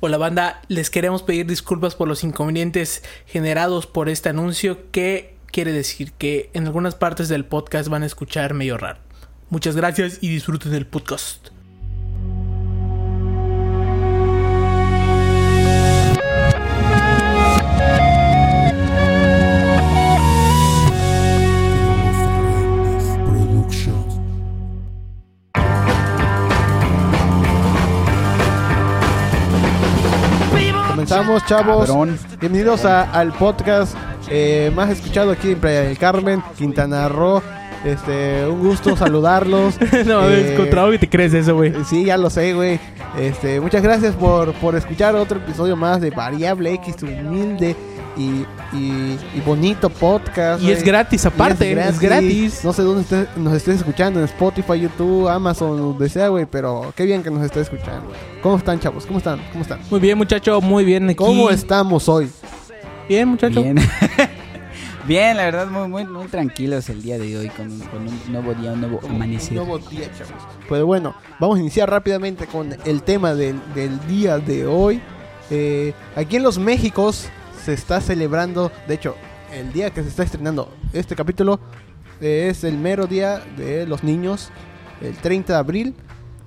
Hola banda, les queremos pedir disculpas por los inconvenientes generados por este anuncio que quiere decir que en algunas partes del podcast van a escuchar medio raro. Muchas gracias y disfruten del podcast. Comenzamos, chavos. Bienvenidos a- al podcast eh, más escuchado aquí en Playa del Carmen, Quintana Roo. Este, un gusto saludarlos. no, Eh, es contra que te crees eso, güey. Sí, ya lo sé, güey. Este, muchas gracias por, por escuchar otro episodio más de Variable X, tu humilde y, y, y bonito podcast. Y es gratis aparte, es gratis. No sé dónde estés- nos estés escuchando, en Spotify, YouTube, Amazon, donde sea, güey, pero qué bien que nos estés escuchando. ¿Cómo están, chavos? ¿Cómo están? ¿Cómo están? Muy bien, muchacho, muy bien aquí. ¿Cómo estamos hoy? Bien, muchacho. Bien. Bien, la verdad, muy, muy, muy tranquilos el día de hoy con un, con un nuevo día, un nuevo amanecer. Nuevo día, chavos. Pues bueno, vamos a iniciar rápidamente con el tema del, del día de hoy. Eh, aquí en los Méxicos se está celebrando, de hecho, el día que se está estrenando este capítulo eh, es el mero día de los niños, el 30 de abril.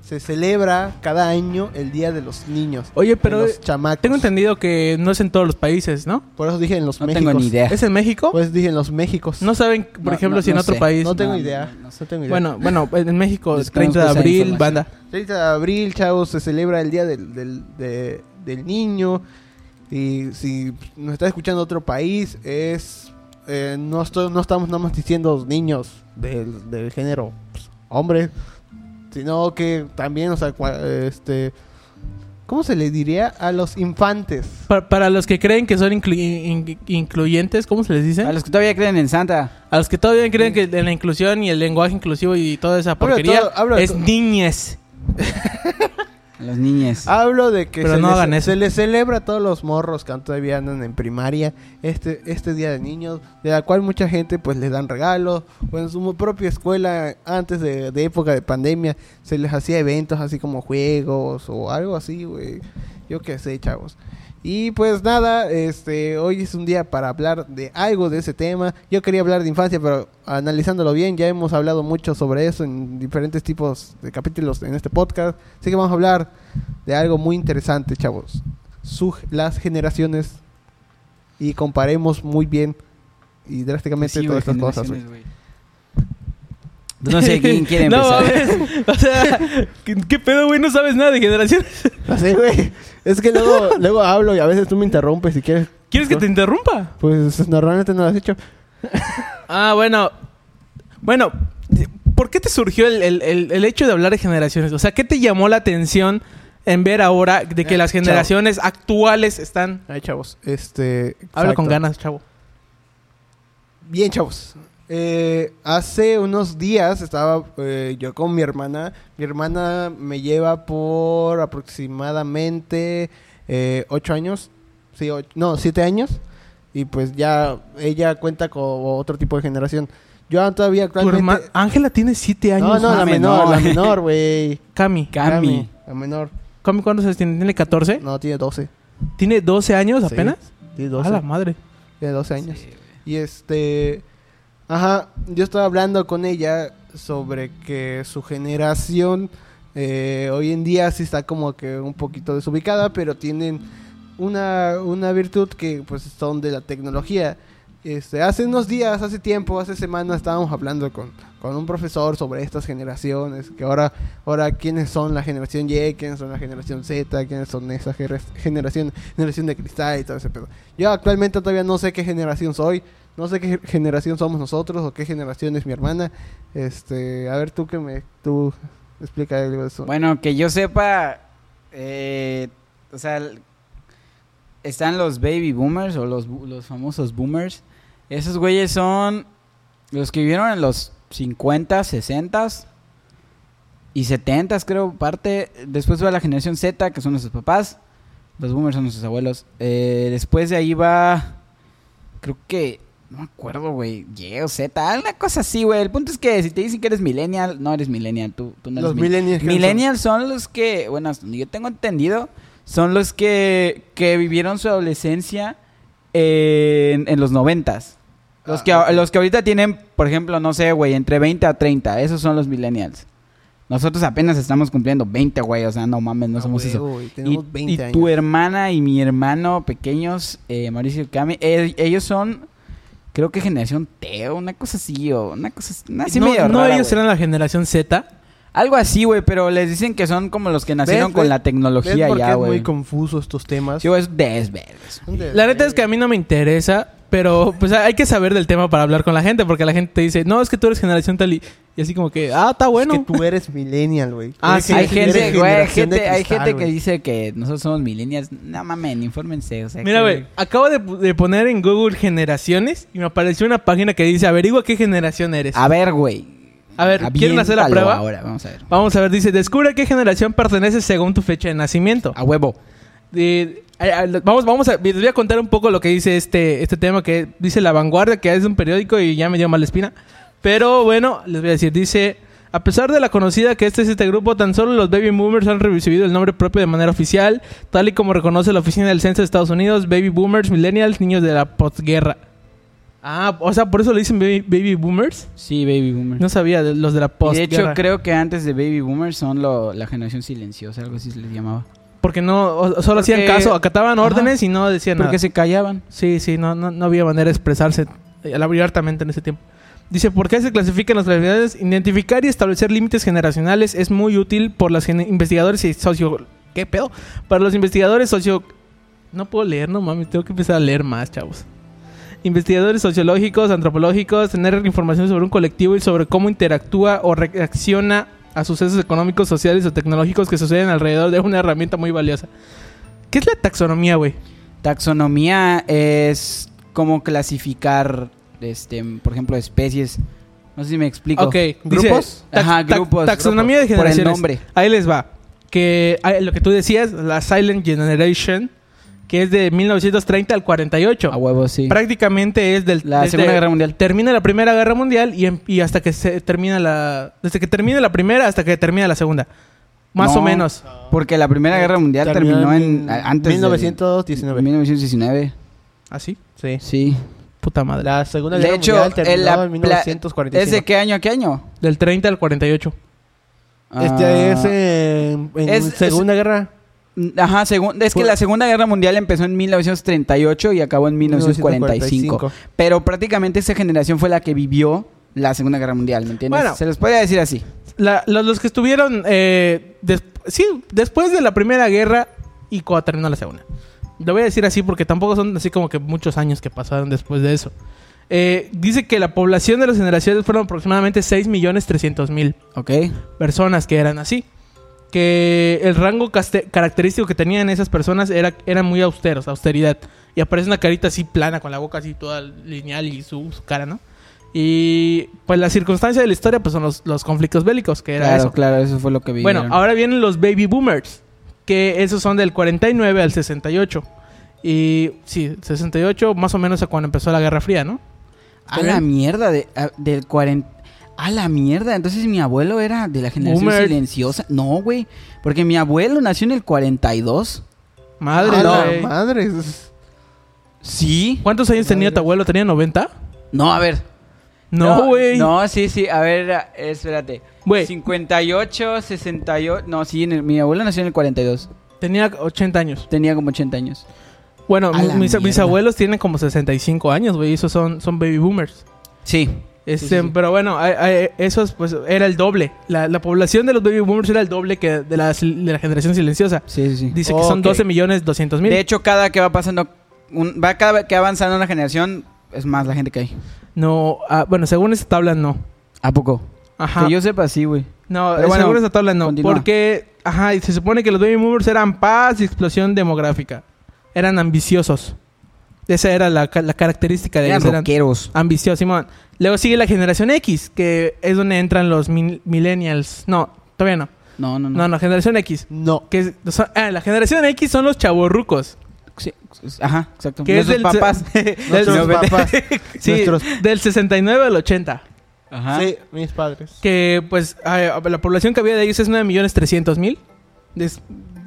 Se celebra cada año el Día de los Niños. Oye, pero los chamacos. tengo entendido que no es en todos los países, ¿no? Por eso dije en los No Méxicos. tengo ni idea. ¿Es en México? Pues dije en los Méxicos. No saben, por No, ejemplo, no, si en otro sé. país. No tengo No, idea. no, no sé. No tengo idea. Bueno, bueno, en México, el 30 Desconozco de abril, banda. 30 de abril, chavos, se celebra el Día del, del, de- del Niño. Y si nos está escuchando otro país, es. eh, no, estoy- no estamos nada más diciendo niños del, del género pues, hombre, sino que también, o sea, cua- este. ¿Cómo se le diría? A los infantes. Pa- para los que creen que son inclu- in- incluyentes, ¿cómo se les dice? A los que todavía creen en Santa. A los que todavía creen que en la inclusión y el lenguaje inclusivo y toda esa Hablo porquería todo- hablo de es todo. los niños. Hablo de que Pero se, no les, hagan eso. se les celebra a todos los morros que todavía andan en primaria este, este día de niños, de la cual mucha gente pues les dan regalos, o en su propia escuela antes de, de época de pandemia se les hacía eventos así como juegos o algo así, güey. Yo qué sé, chavos. Y pues nada, este hoy es un día para hablar de algo de ese tema. Yo quería hablar de infancia, pero analizándolo bien, ya hemos hablado mucho sobre eso en diferentes tipos de capítulos en este podcast. Así que vamos a hablar de algo muy interesante, chavos. Su- las generaciones y comparemos muy bien y drásticamente Sí, todas estas cosas. güey. No sé quién quiere No, empezar. mames. o sea, ¿qué, qué pedo, güey? No sabes nada de generaciones. No sé, güey. Es que luego, luego hablo y a veces tú me interrumpes si quieres. ¿Quieres que te interrumpa? Pues normalmente no lo has hecho. Ah, bueno. Bueno, ¿por qué te surgió el, el- el- el hecho de hablar de generaciones? O sea, ¿qué te llamó la atención en ver ahora de que Eh, las chavo. generaciones actuales están... Ay, chavos. Este. Habla con ganas, chavo. Bien, chavos. Eh, hace unos días estaba eh, yo con mi hermana. Mi hermana me lleva por aproximadamente eh, ocho años. Sí, ocho- no, siete años. Y pues ya ella cuenta con otro tipo de generación. Yo todavía Tu actualmente... Ángela tiene siete años. no, no, la mami, menor, no. la menor, güey. Cami. Cami. La menor. ¿Cami cuántos años tiene? ¿Tiene 14? No, tiene 12. ¿Tiene 12 años Sí, apenas? Tiene A 12. la madre. Tiene 12 años. Y este. Ajá, yo estaba hablando con ella sobre que su generación eh, hoy en día sí está como que un poquito desubicada, pero tienen una, una virtud que pues son de la tecnología. Este, hace unos días, hace tiempo, hace semanas estábamos hablando con, con un profesor sobre estas generaciones, que ahora, ahora quiénes son la generación Y, quiénes son la generación Z, quiénes son esa gener- generación, generación de cristal y todo ese pedo. Yo actualmente todavía no sé qué generación soy, no sé qué generación somos nosotros o qué generación es mi hermana. Este, a ver tú que me, tú explica algo de eso. Bueno, que yo sepa, eh, o sea, están los baby boomers o los, los famosos boomers. Esos güeyes son los que vivieron en los 50, 60 y 70 creo, parte. Después va la generación Z, que son nuestros papás. Los boomers son nuestros abuelos. Eh, después de ahí va, creo que, no me acuerdo, güey, Y o Z, una cosa así, güey. El punto es que si te dicen que eres millennial, no eres millennial, tú, tú no eres Los mil- millennials. Millennials son los que, bueno, hasta donde yo tengo entendido, son los que, que vivieron su adolescencia en, en los noventas. Los, Ah, que, los que ahorita tienen, por ejemplo, no sé, güey, entre 20 a 30. Esos son los millennials. Nosotros apenas estamos cumpliendo 20, güey. O sea, no mames, no Ah, somos eso. huevo, güey, Y, Tenemos 20 y años. tu hermana y mi hermano pequeños, eh, Mauricio y Cami, eh, ellos son, creo que generación T o una cosa así, o una cosa así, una así no, medio no rara, ellos güey. eran la generación Z. Algo así, güey, pero les dicen que son como los que nacieron ¿Ves? con ¿Ves? la ¿Ves tecnología qué ya, es muy güey. confuso estos temas? Sí, güey, es desvergas. La neta es que a mí no me interesa, pero pues hay que saber del tema para hablar con la gente, porque la gente te dice, no, es que tú eres generación tal y, y así como que, ah, está bueno. Es que tú eres millennial, güey. Ah, sí, hay gente, güey, hay gente, hay cristal, gente que dice que nosotros somos millennials. No mames, infórmense, o sea, Mira, que- güey, acabo de, de poner en Google generaciones y me apareció una página que dice, averigua qué generación eres. A ver, güey. A ver, ¿quieren hacer la prueba? Ahora, vamos a ver. Vamos a ver, dice, descubre qué generación perteneces según tu fecha de nacimiento. A huevo. Eh, eh, vamos, vamos a, les voy a contar un poco lo que dice este, este tema que dice La Vanguardia, que es un periódico y ya me dio mala espina. Pero bueno, les voy a decir, dice, a pesar de la conocida que este es este grupo, tan solo los baby boomers han recibido el nombre propio de manera oficial, tal y como reconoce la Oficina del Censo de Estados Unidos, baby boomers, millennials, niños de la postguerra. Ah, o sea, por eso le dicen baby, baby boomers. Sí, baby boomer. No sabía, de- los de la Y de postguerra. hecho, creo que antes de Baby Boomers son lo- la generación silenciosa, algo así se les llamaba. Porque no, o- solo Porque- hacían caso, acataban Ajá. órdenes y no decían nada. Porque se callaban. Sí, sí, no, no, no había manera de expresarse eh, abiertamente en ese tiempo. Dice, ¿por qué se clasifican las clasificaciones? Identificar y establecer límites generacionales es muy útil por los investigadores y socio... ¿Qué pedo? Para los investigadores socio... No puedo leer, no mames, tengo que empezar a leer más, chavos. Investigadores sociológicos, antropológicos, tener información sobre un colectivo y sobre cómo interactúa o reacciona a sucesos económicos, sociales o tecnológicos que suceden alrededor de una herramienta muy valiosa. ¿Qué es la taxonomía, güey? Taxonomía es como clasificar, este, por ejemplo, especies. No sé si me explico. Ok, ¿Grupos? Ajá, grupos, Taxonomía de grupos, por el generaciones. nombre. Ahí les va. Que ah, lo que tú decías, la Silent Generation, que es de 1930 al 48. A huevo, sí. Prácticamente es del La Segunda Guerra Mundial. Termina la Primera Guerra Mundial y, em- y hasta que se termina la desde que termina la primera hasta que termina la segunda. Más No, o menos. Porque la Primera Guerra Mundial terminó, en, a- antes del- 1919. 1919. Así. Sí. Sí. Puta madre. La Segunda De Guerra hecho, Mundial terminó en la en pla- 1945. ¿Es de qué año a qué año? Del 30 al 48. Este Ah, es en, en es- Segunda Guerra. Ajá, segun- es que la Segunda Guerra Mundial empezó en 1938 y acabó en 1945. Pero prácticamente esa generación fue la que vivió la Segunda Guerra Mundial, ¿me entiendes? Bueno. Se les puede decir así. La- los, los que estuvieron eh, des- sí, después de la Primera Guerra y cuando terminó la Segunda. Lo voy a decir así porque tampoco son así como que muchos años que pasaron después de eso. Eh, dice que la población de las generaciones fueron aproximadamente 6.300.000 ¿Ok? personas que eran así. Que el rango característico que tenían esas personas era, eran muy austeros, austeridad. Y aparece una carita así plana, con la boca así toda lineal y su, su cara, ¿no? Y pues la circunstancia de la historia pues son los, los conflictos bélicos, que era Claro, eso. claro, eso fue lo que vivieron. Bueno, ahora vienen los baby boomers, que esos son del 49 al 68. Y sí, 68 más o menos a cuando empezó la Guerra Fría, ¿no? A la mierda, de, a- del 40... A la mierda, entonces mi abuelo era de la generación Boomer. silenciosa. No, güey, porque mi abuelo nació en el 42. Madre, ¡A la güey. madre! ¿Sí? ¿Cuántos años tenía tu abuelo? ¿Tenía 90? No, a ver. No, güey. No, sí, sí, a ver, espérate. Güey. 58, 68... No, sí, en el- mi abuelo nació en el 42. Tenía 80 años. Tenía como 80 años. Bueno, mis, abuelos tienen como 65 años, güey. Esos son, son baby boomers. Sí. Este, Sí, sí, sí. Pero bueno, esos pues era el doble. La, la población de los baby boomers era el doble que de la, sil- de la generación silenciosa. Sí, sí, sí. Dice que son Ok. 12 millones 200 mil. De hecho, cada que va pasando... un- va cada vez que va avanzando una generación, es más la gente que hay. No, ah, bueno, según esta tabla no. ¿A poco? Ajá. Que yo sepa, sí, güey. No, Pero eh, bueno, según esta tabla no. continúa. Porque, ajá, y se supone que los baby boomers eran paz y explosión demográfica. Eran ambiciosos. Esa era la, la característica de Eran ellos. Eran rockeros. ambiciosos, Simón. Luego sigue la generación X, que es donde entran los min- millennials. No, todavía no. No, no, no. No, no, generación X. No. Que es- son- ah, la generación X son los chavorrucos. Sí, ajá, exacto. Que es Nuestros del- papás. Nuestros No, papás. Sí, Nuestros- del 69 al 80. Ajá. Sí, mis padres. Que pues la población que había de ellos es 9.300.000. Es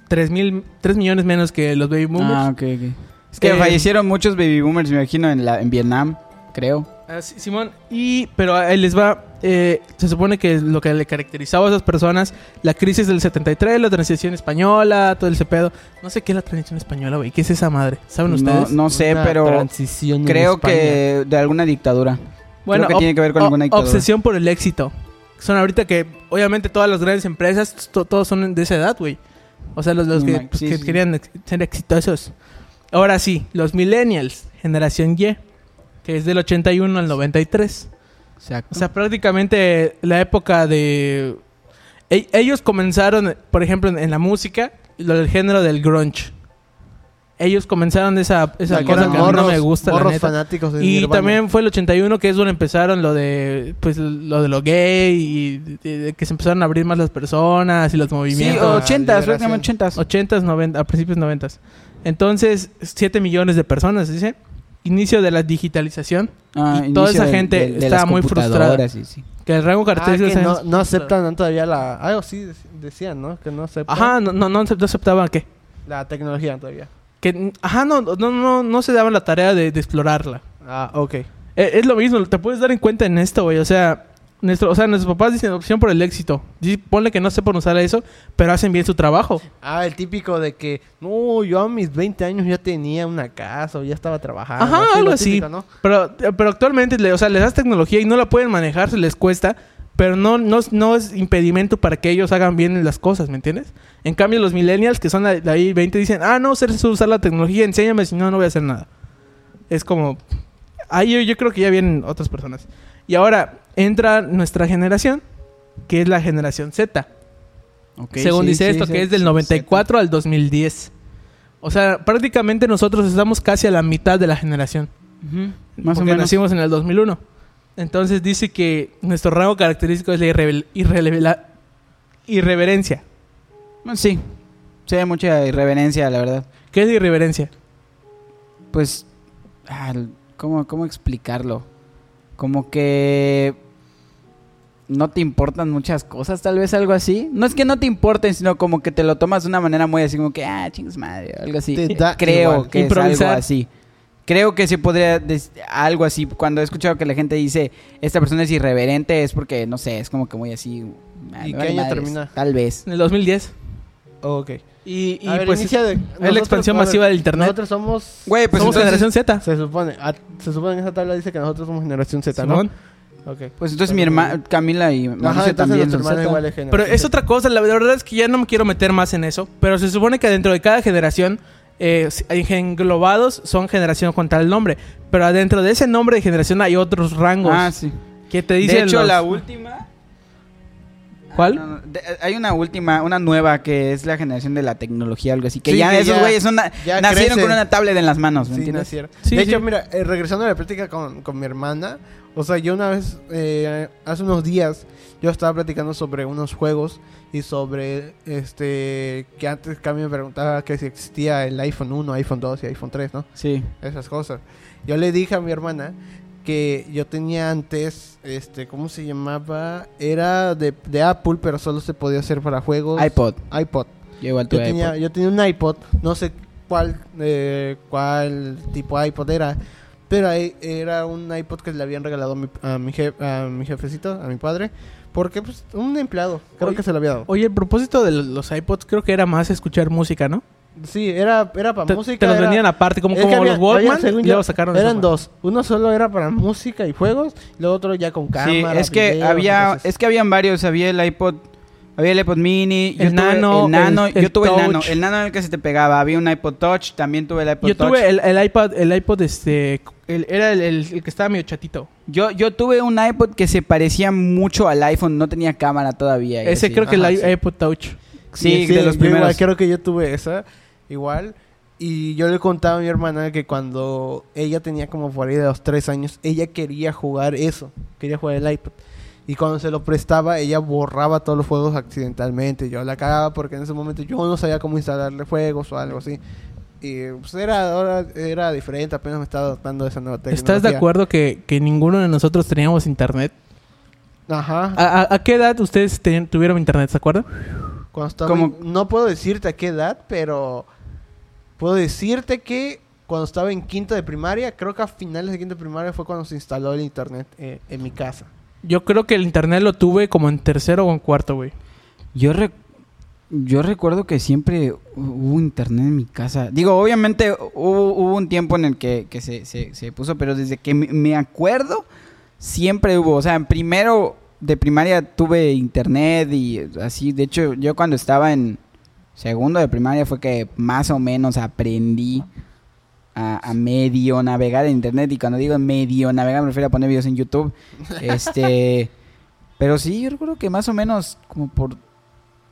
3, mil, 3 millones menos que los baby boomers. Ah, ok, ok. Es que Eh, fallecieron muchos baby boomers, me imagino, en, la, en Vietnam, creo. Ah, sí, Simón, y pero ahí les va. Eh, se supone que lo que le caracterizaba a esas personas, la crisis del 73, la transición española, todo ese pedo. No sé qué es la transición española, güey. ¿Qué es esa madre? ¿Saben No, ustedes? no sé, Una pero transición creo que de alguna dictadura. Bueno, que tiene que ver con alguna dictadura. Obsesión por el éxito. Son ahorita que, obviamente, todas las grandes empresas, to- todos son de esa edad, güey. O sea, los, los que, sí, pues, que sí. querían ser exitosos. Ahora sí, los millennials, generación Y, que es del 81 al 93. Exacto. O sea, prácticamente la época de... e- ellos comenzaron, por ejemplo, en, la música, lo del género del grunge. Ellos comenzaron esa, esa que cosa que a mí no me gusta, la neta. fanáticos de Y Nirvana. también fue el 81 que es donde empezaron lo de pues lo de lo gay y de- de que se empezaron a abrir más las personas y los sí, movimientos. ochentas, liberación. prácticamente ochentas. 80s, 90, a principios 90. Entonces, 7 millones de personas, dice. Inicio de la digitalización, Ah, y toda esa gente estaba muy frustrada. sí. que el rango Ah, es- no, no aceptan todavía la... Algo sí dec- decían, ¿no? Que no aceptan Ajá, no, no, no acep- no aceptaban que... la tecnología todavía. que ajá, no, no, no, no se daban la tarea de, de explorarla. Ah, ok. Eh, Es, lo mismo, te puedes dar en cuenta en esto, güey. O sea, nuestro, o sea, nuestros papás dicen opción por el éxito. Y ponle que no sepan usar eso, pero hacen bien su trabajo. Ah, el típico de que, no, yo a mis 20 años ya tenía una casa o ya estaba trabajando. Ajá, algo así. típico, ¿no? Pero, pero actualmente, o sea, les das tecnología y no la pueden manejar, se les cuesta. Pero no, no, no es impedimento para que ellos hagan bien las cosas, ¿me entiendes? En cambio, los millennials, que son de de ahí 20, dicen, ah, no sé usar la tecnología, enséñame, si no, no voy a hacer nada. Es como... Ahí yo, yo creo que ya vienen otras personas. Y ahora entra nuestra generación, que es la generación Z. Según sí, dice sí, esto, sí, que es del sí, 94 al 2010. O sea, prácticamente nosotros estamos casi a la mitad de la generación. Ujú, Más o menos. nacimos en el 2001. Entonces dice que nuestro rango característico es la irrelevela- irreverencia. Sí. Sí, hay mucha irreverencia, la verdad. ¿Qué es irreverencia? Pues, ah, ¿cómo, ¿cómo explicarlo? Como que no te importan muchas cosas, tal vez algo así. No es que no te importen, sino como que te lo tomas de una manera muy así como que, ah, chingas madre, algo así. Creo igual. que es algo así. Creo que sí podría des- algo así. Cuando he escuchado que la gente dice, esta persona es irreverente, es porque, no sé, es como que muy así. ah, ¿Y me qué año madres. termina? Tal vez. En el 2010. Ok. Y, y ver, pues inicia de- es la expansión masiva del internet. Nosotros somos... Güey, pues somos entonces, generación Z. Se supone, ah, se supone en esa tabla dice que nosotros somos generación Z, ¿no? Simón. Ok. pues entonces mi hermana, Camila y Mauricio también. nuestra son hermana Z. igual es Pero es otra cosa, la verdad es que ya no me quiero meter más en eso. Pero se supone que dentro de cada generación, eh, englobados son generación con tal nombre. Pero adentro de ese nombre de generación hay otros rangos Ah, sí. que te dicen. De hecho, los- la última. ¿Cuál? No, no, de- hay una última, una nueva que es la generación de la tecnología, algo así. Que Sí, ya que esos güeyes nacieron crecen. con una tablet en las manos, ¿me Sí, entiendes? Sí, de sí. hecho, mira, eh, regresando a la plática con, con mi hermana, o sea, yo una vez, eh, hace unos días, yo estaba platicando sobre unos juegos y sobre, este, que antes Cami me preguntaba que si existía el iPhone 1, iPhone 2 y iPhone 3, ¿no? Sí. Esas cosas. Yo le dije a mi hermana que yo tenía antes, este, ¿cómo se llamaba? Era de, de Apple, pero solo se podía hacer para juegos. iPod. iPod. Yo igual Yo tuve tenía, iPod. yo tenía un iPod, no sé cuál, eh, cuál tipo de iPod era, pero ahí era un iPod que le habían regalado a mi, a mi, jef- a mi jefecito, a mi padre, porque pues un empleado, creo Oye, que se lo había dado. Oye, el propósito de los iPods creo que era más escuchar música, ¿no? Sí, era, era para Te, música. te los era- vendían aparte, como, como que había- los Walkman, había, según y yo, luego sacaron Eran dos, uno solo era para música y juegos, y luego otro ya con Sí, cámara. es que videos, había, entonces- es que habían varios, había el iPod, había el iPod mini, yo El tuve Nano, el nano, el- el yo tuve el nano, el nano en el que se te pegaba, había un iPod Touch, también tuve el iPod Yo Touch. tuve el, el iPod, el iPod este, el- era el, el- el que estaba medio chatito. Yo, yo tuve un iPod que se parecía mucho al iPhone, no tenía cámara todavía. Ese así. creo que Ajá, el i- sí. iPod Touch. Sí, de los yo igual primeros. creo que yo tuve esa, igual. Y yo le contaba a mi hermana que cuando ella tenía como por ahí de los tres años, ella quería jugar eso, quería jugar el iPod. Y cuando se lo prestaba, ella borraba todos los juegos accidentalmente. Yo la cagaba porque en ese momento yo no sabía cómo instalarle juegos o algo así. Y pues era, ahora era diferente, apenas me estaba adaptando a esa nueva tecnología. ¿Estás de acuerdo que, que ninguno de nosotros teníamos internet? Ajá. ¿A, a- a qué edad ustedes ten- tuvieron internet, se acuerdan? Cuando estaba no puedo decirte a qué edad, pero puedo decirte que cuando estaba en quinto de primaria, creo que a finales de quinto de primaria fue cuando se instaló el internet eh, en mi casa. Yo creo que el internet lo tuve como en tercero o en cuarto, güey. Yo, re- yo recuerdo que siempre hu- hubo internet en mi casa. Digo, obviamente hubo, hubo un tiempo en el que, que se, se- se puso, pero desde que me, me acuerdo, siempre hubo. O sea, en primero de primaria tuve internet y así. De hecho, yo cuando estaba en segundo de primaria fue que más o menos aprendí a, a medio navegar en internet. Y cuando digo medio navegar me refiero a poner videos en YouTube. Este... Pero sí, yo recuerdo que más o menos como por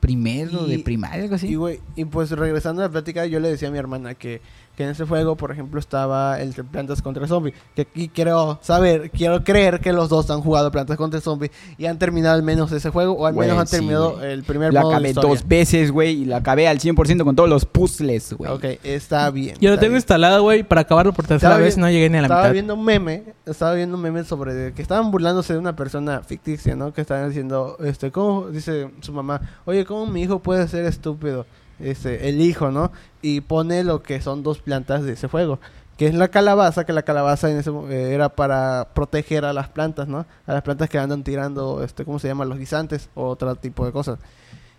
primero de primaria, algo así. Y pues regresando a la plática, yo le decía a mi hermana que, que en ese juego, por ejemplo, estaba el de Plantas contra Zombie. Que aquí quiero saber, quiero creer que los dos han jugado Plantas contra Zombie y han terminado al menos ese juego, o al menos han sí, terminado el primer lo modo acabé dos veces, güey, y lo acabé al 100% con todos los puzzles, güey. Ok, está bien. Yo lo está tengo bien. instalado, güey, para acabarlo por tercera Estaba vez. bien- No llegué ni a la estaba mitad. viendo un meme, estaba viendo un meme sobre que estaban burlándose de una persona ficticia, ¿no? Que estaban diciendo, este, ¿cómo? Dice su mamá, oye, ¿cómo mi hijo puede ser estúpido? Este, el hijo, ¿no? Y pone lo que son dos plantas de ese juego. Que es la calabaza, que la calabaza en ese, eh, era para proteger a las plantas, ¿no? A las plantas que andan tirando, este, ¿cómo se llama? Los guisantes o otro tipo de cosas.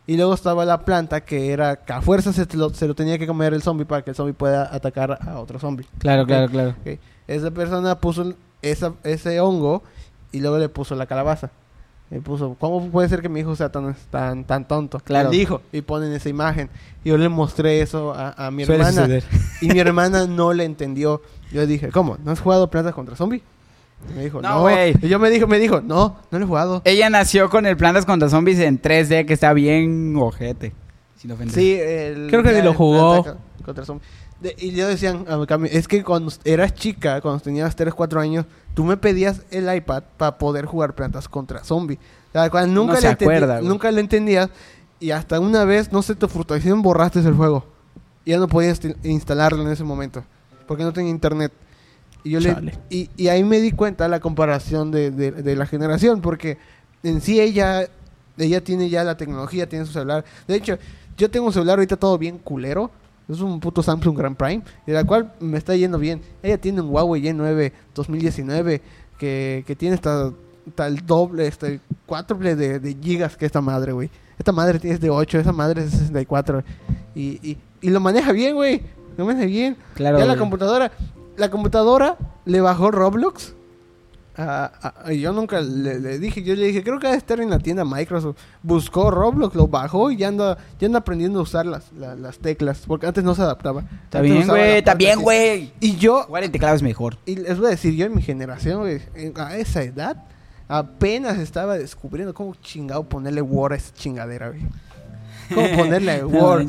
Y luego estaba la planta que era que a fuerza se lo, se lo tenía que comer el zombie para que el zombie pueda atacar a otro zombie. Claro, Ok. claro, claro. Ok. Esa persona puso esa, ese hongo y luego le puso la calabaza. Le puso, ¿cómo puede ser que mi hijo sea tan, tan, tan tonto? Claro. El hijo. Y ponen esa imagen. Y yo le mostré eso a, a mi Suele hermana. suceder. Y mi hermana no le entendió. Yo le dije, ¿cómo? ¿No has jugado Plantas contra Zombie? Y me dijo, No, no. güey. y yo me dijo, me dijo, no, no lo he jugado. Ella nació con el Plantas contra Zombies en 3D, que está bien ojete. Sin ofender. Sí, el, Creo que ni lo jugó. Contra Zombie. De- y yo decían, es que cuando eras chica, cuando tenías 3, 4 años, tú me pedías el iPad para poder jugar plantas contra zombie. O sea, cuando nunca, No le acuerda, nunca le entendías y hasta una vez, no sé, tu frustración borraste el juego. Y ya no podías instalarlo en ese momento, porque no tenía internet. Y, yo le, y, y ahí me di cuenta la comparación de, de- de la generación, porque en sí ella, ella tiene ya la tecnología, tiene su celular. De hecho, yo tengo un celular ahorita todo bien culero. Es un puto Samsung Grand Prime, de la cual me está yendo bien. Ella tiene un Huawei Y9 2019 que, que tiene hasta, el doble, este cuádruple de, de gigas que esta madre, güey. Esta madre tiene de 8, esa madre es de 64. Y, y, y lo maneja bien, güey. Lo maneja bien. Claro. ya la computadora, la computadora le bajó Roblox. Y yo nunca le, le dije, yo le dije, creo que debe estar en la tienda Microsoft. Buscó Roblox, lo bajó y ya anda, ya anda aprendiendo a usar las, la- las teclas, porque antes no se adaptaba. Está Antes bien, güey, está bien, güey. Y yo, en teclado es mejor. y les voy a decir, yo en mi generación, güey, en- a esa edad, apenas estaba descubriendo cómo chingado ponerle Word a esa chingadera, güey. Cómo ponerle Word.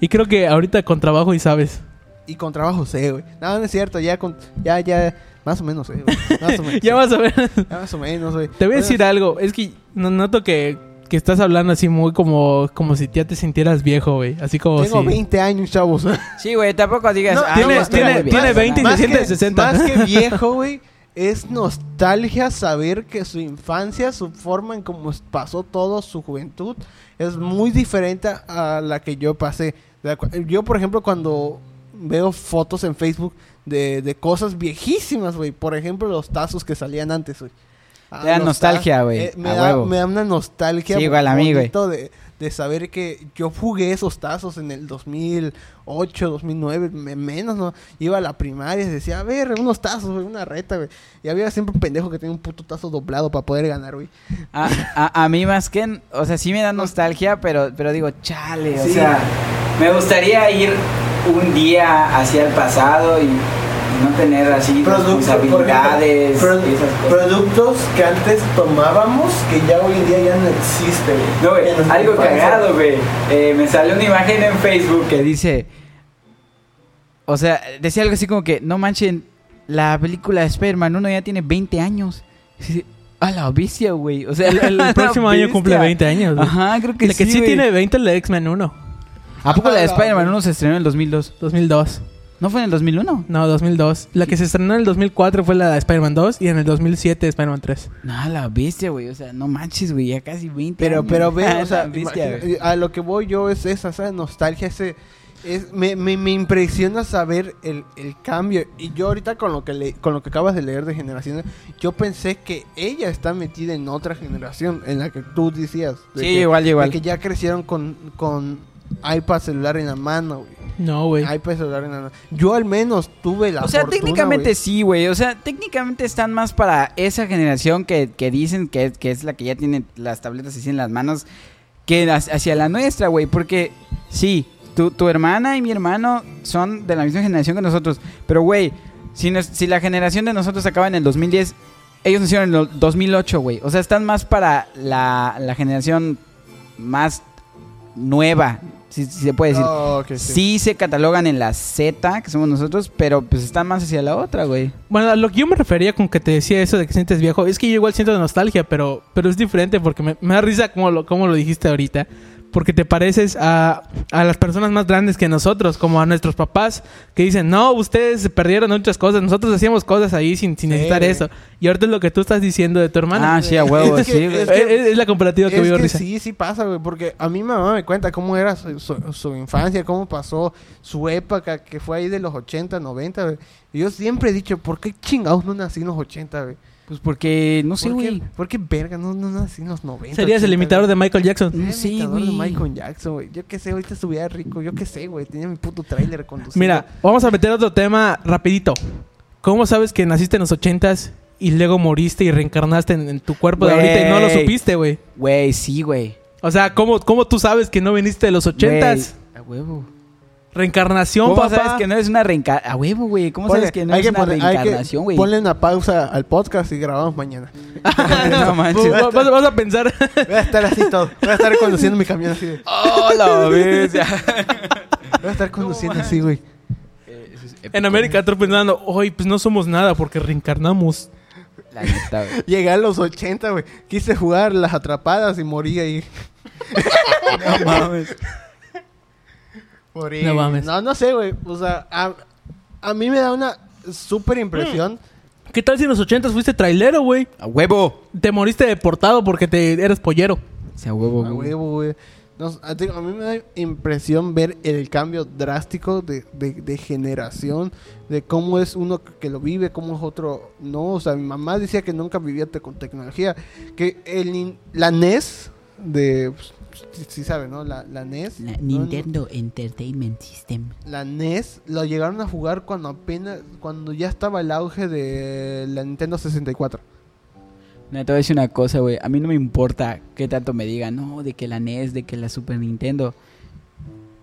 Y creo que ahorita con trabajo y sabes. y con trabajo sé, güey. No, no es cierto, ya con, ya, ya, más o menos sé, güey. Más o menos. ya vas a ver. Ya más o menos, güey. Te voy a decir algo. Es que no- noto que, que estás hablando así muy como, como si ya te sintieras viejo, güey. Así como Tengo si... 20 años, chavos. Sí, güey, tampoco digas. No, "Ah, tiene- estoy tiene- muy viejo". tiene 20 y No, de 60. Más que viejo, güey, es nostalgia saber que su infancia, su forma en cómo pasó todo, su juventud, es muy diferente a la que yo pasé. Yo, por ejemplo, cuando veo fotos en Facebook de, de cosas viejísimas, güey. Por ejemplo, los tazos que salían antes, güey. Ah, Te da nostalgia, güey, eh, me, me da una nostalgia Sí, igual a mí, güey. de, de saber que yo jugué esos tazos en el 2008, 2009, me- menos, ¿no? Iba a la primaria y decía, a ver, unos tazos, güey, una reta, güey. Y había siempre un pendejo que tenía un puto tazo doblado para poder ganar, güey. A, a- a mí más que, o sea, sí me da nostalgia, pero, pero digo, chale, o Sí. sea, me gustaría ir un día hacia el pasado y no tener así esas cosas. productos que antes tomábamos que ya hoy en día ya no existen. No, güey, algo cagado, güey. Eh, me salió una imagen en Facebook que dice, o sea, decía algo así como que, no manchen, la película de Spider-Man 1 ya tiene 20 años. A la bestia, güey. O sea, El, el próximo año cumple bestia. 20 años. güey. Ajá, creo que La que sí, tiene 20 es la de X-Men 1. ¿A poco la de Spider-Man güey. 1 se estrenó en el 2002? 2002. ¿No fue en el 2001? No, 2002. La que se estrenó en el 2004 fue la de Spider-Man 2 y en el 2007 Spider-Man 3. No, la bestia, güey. O sea, no manches, güey. Ya casi 20 Pero, años. pero ve, o sea, bestia, a lo que voy yo es esa, esa nostalgia, ese... Es, me, me, me impresiona saber el, el cambio. Y yo ahorita con lo que le, con lo que acabas de leer de generaciones, yo pensé que ella está metida en otra generación, en la que tú decías. de Sí, que- igual, de igual. que ya crecieron con, con iPad celular en la mano, güey. No, güey. iPad celular en la mano. Yo al menos tuve la O sea, fortuna, técnicamente sí, güey. O sea, técnicamente están más para esa generación que, que dicen que, que es la que ya tiene las tabletas así en las manos que hacia la nuestra, güey. Porque sí, tu, tu hermana y mi hermano son de la misma generación que nosotros. Pero, güey, si, nos- si la generación de nosotros acaba en el 2010, ellos nacieron en el 2008, güey. O sea, están más para la, la generación más nueva, si, si se puede decir. Oh, sí. Sí se catalogan en la Z, que somos nosotros, pero pues están más hacia la otra, güey. Bueno, a lo que yo me refería con que te decía eso de que sientes viejo, es que yo igual siento nostalgia, pero, pero es diferente porque me, me da risa como lo, como lo dijiste ahorita. Porque te pareces a, a las personas más grandes que nosotros, como a nuestros papás, que dicen, no, ustedes se perdieron muchas cosas, nosotros hacíamos cosas ahí sin, sin necesitar eso. Y ahorita es lo que tú estás diciendo de tu hermana. Ah, sí, a huevo, Es que- sí, es es, es la comparativa que veo risa. sí, sí pasa, güey, porque a mí mi mamá me cuenta cómo era su, su- su infancia, cómo pasó su época, que fue ahí de los 80, 90, güey. Y yo siempre he dicho, ¿por qué chingados no nací en los 80, güey? Pues porque, no sé, ¿Por qué, güey. por qué verga no, no nací en los 90? Serías el 80, imitador de? Michael Jackson. El sí, imitador de. Michael Jackson, güey. Yo qué sé, ahorita estuviera rico, yo qué sé, güey. Tenía mi puto tráiler conducido. Mira, vamos a meter otro tema rapidito. ¿Cómo sabes que naciste en los ochentas y luego moriste y reencarnaste en, en tu cuerpo de ahorita y no lo supiste, güey? Güey, sí, güey. O sea, ¿cómo, ¿cómo tú sabes que no viniste de los ochentas? Güey, A huevo. Reencarnación, ¿Cómo papá. sabes que no eres una reencarnación? A huevo, güey. ¿Cómo Ponle- sabes que no hay eres una poner- que reencarnación, güey? Ponle una pausa al podcast y grabamos mañana. no manches. Vas, vas- vas a pensar. Voy a estar así todo. Voy a estar conduciendo mi camión así. de- ¡Oh, la bestia! Voy a estar conduciendo así, güey. en América, tú pensando, hoy pues no somos nada porque reencarnamos. La neta, güey. Llegué a los 80, güey. Quise jugar las atrapadas y morí ahí. No mames. No mames. No, no sé, güey. O sea, a, a mí me da una súper impresión. ¿Qué tal si en los ochentas fuiste trailero, güey? A huevo. Te moriste deportado porque te eres pollero. Sea, a huevo, A güey. huevo, güey. No, a, ti- a mí me da impresión ver el cambio drástico de, de- de generación, de cómo es uno que lo vive, cómo es otro no. O sea, mi mamá decía que nunca vivía te- con tecnología, que el, la NES de... pues, sí, sí sabe, ¿no? La, la NES. La ¿no? Nintendo Entertainment System. La NES lo llegaron a jugar cuando apenas, cuando ya estaba el auge de la Nintendo 64. No, te voy a decir una cosa, güey. A mí no me importa qué tanto me digan, no, de que la NES, de que la Super Nintendo.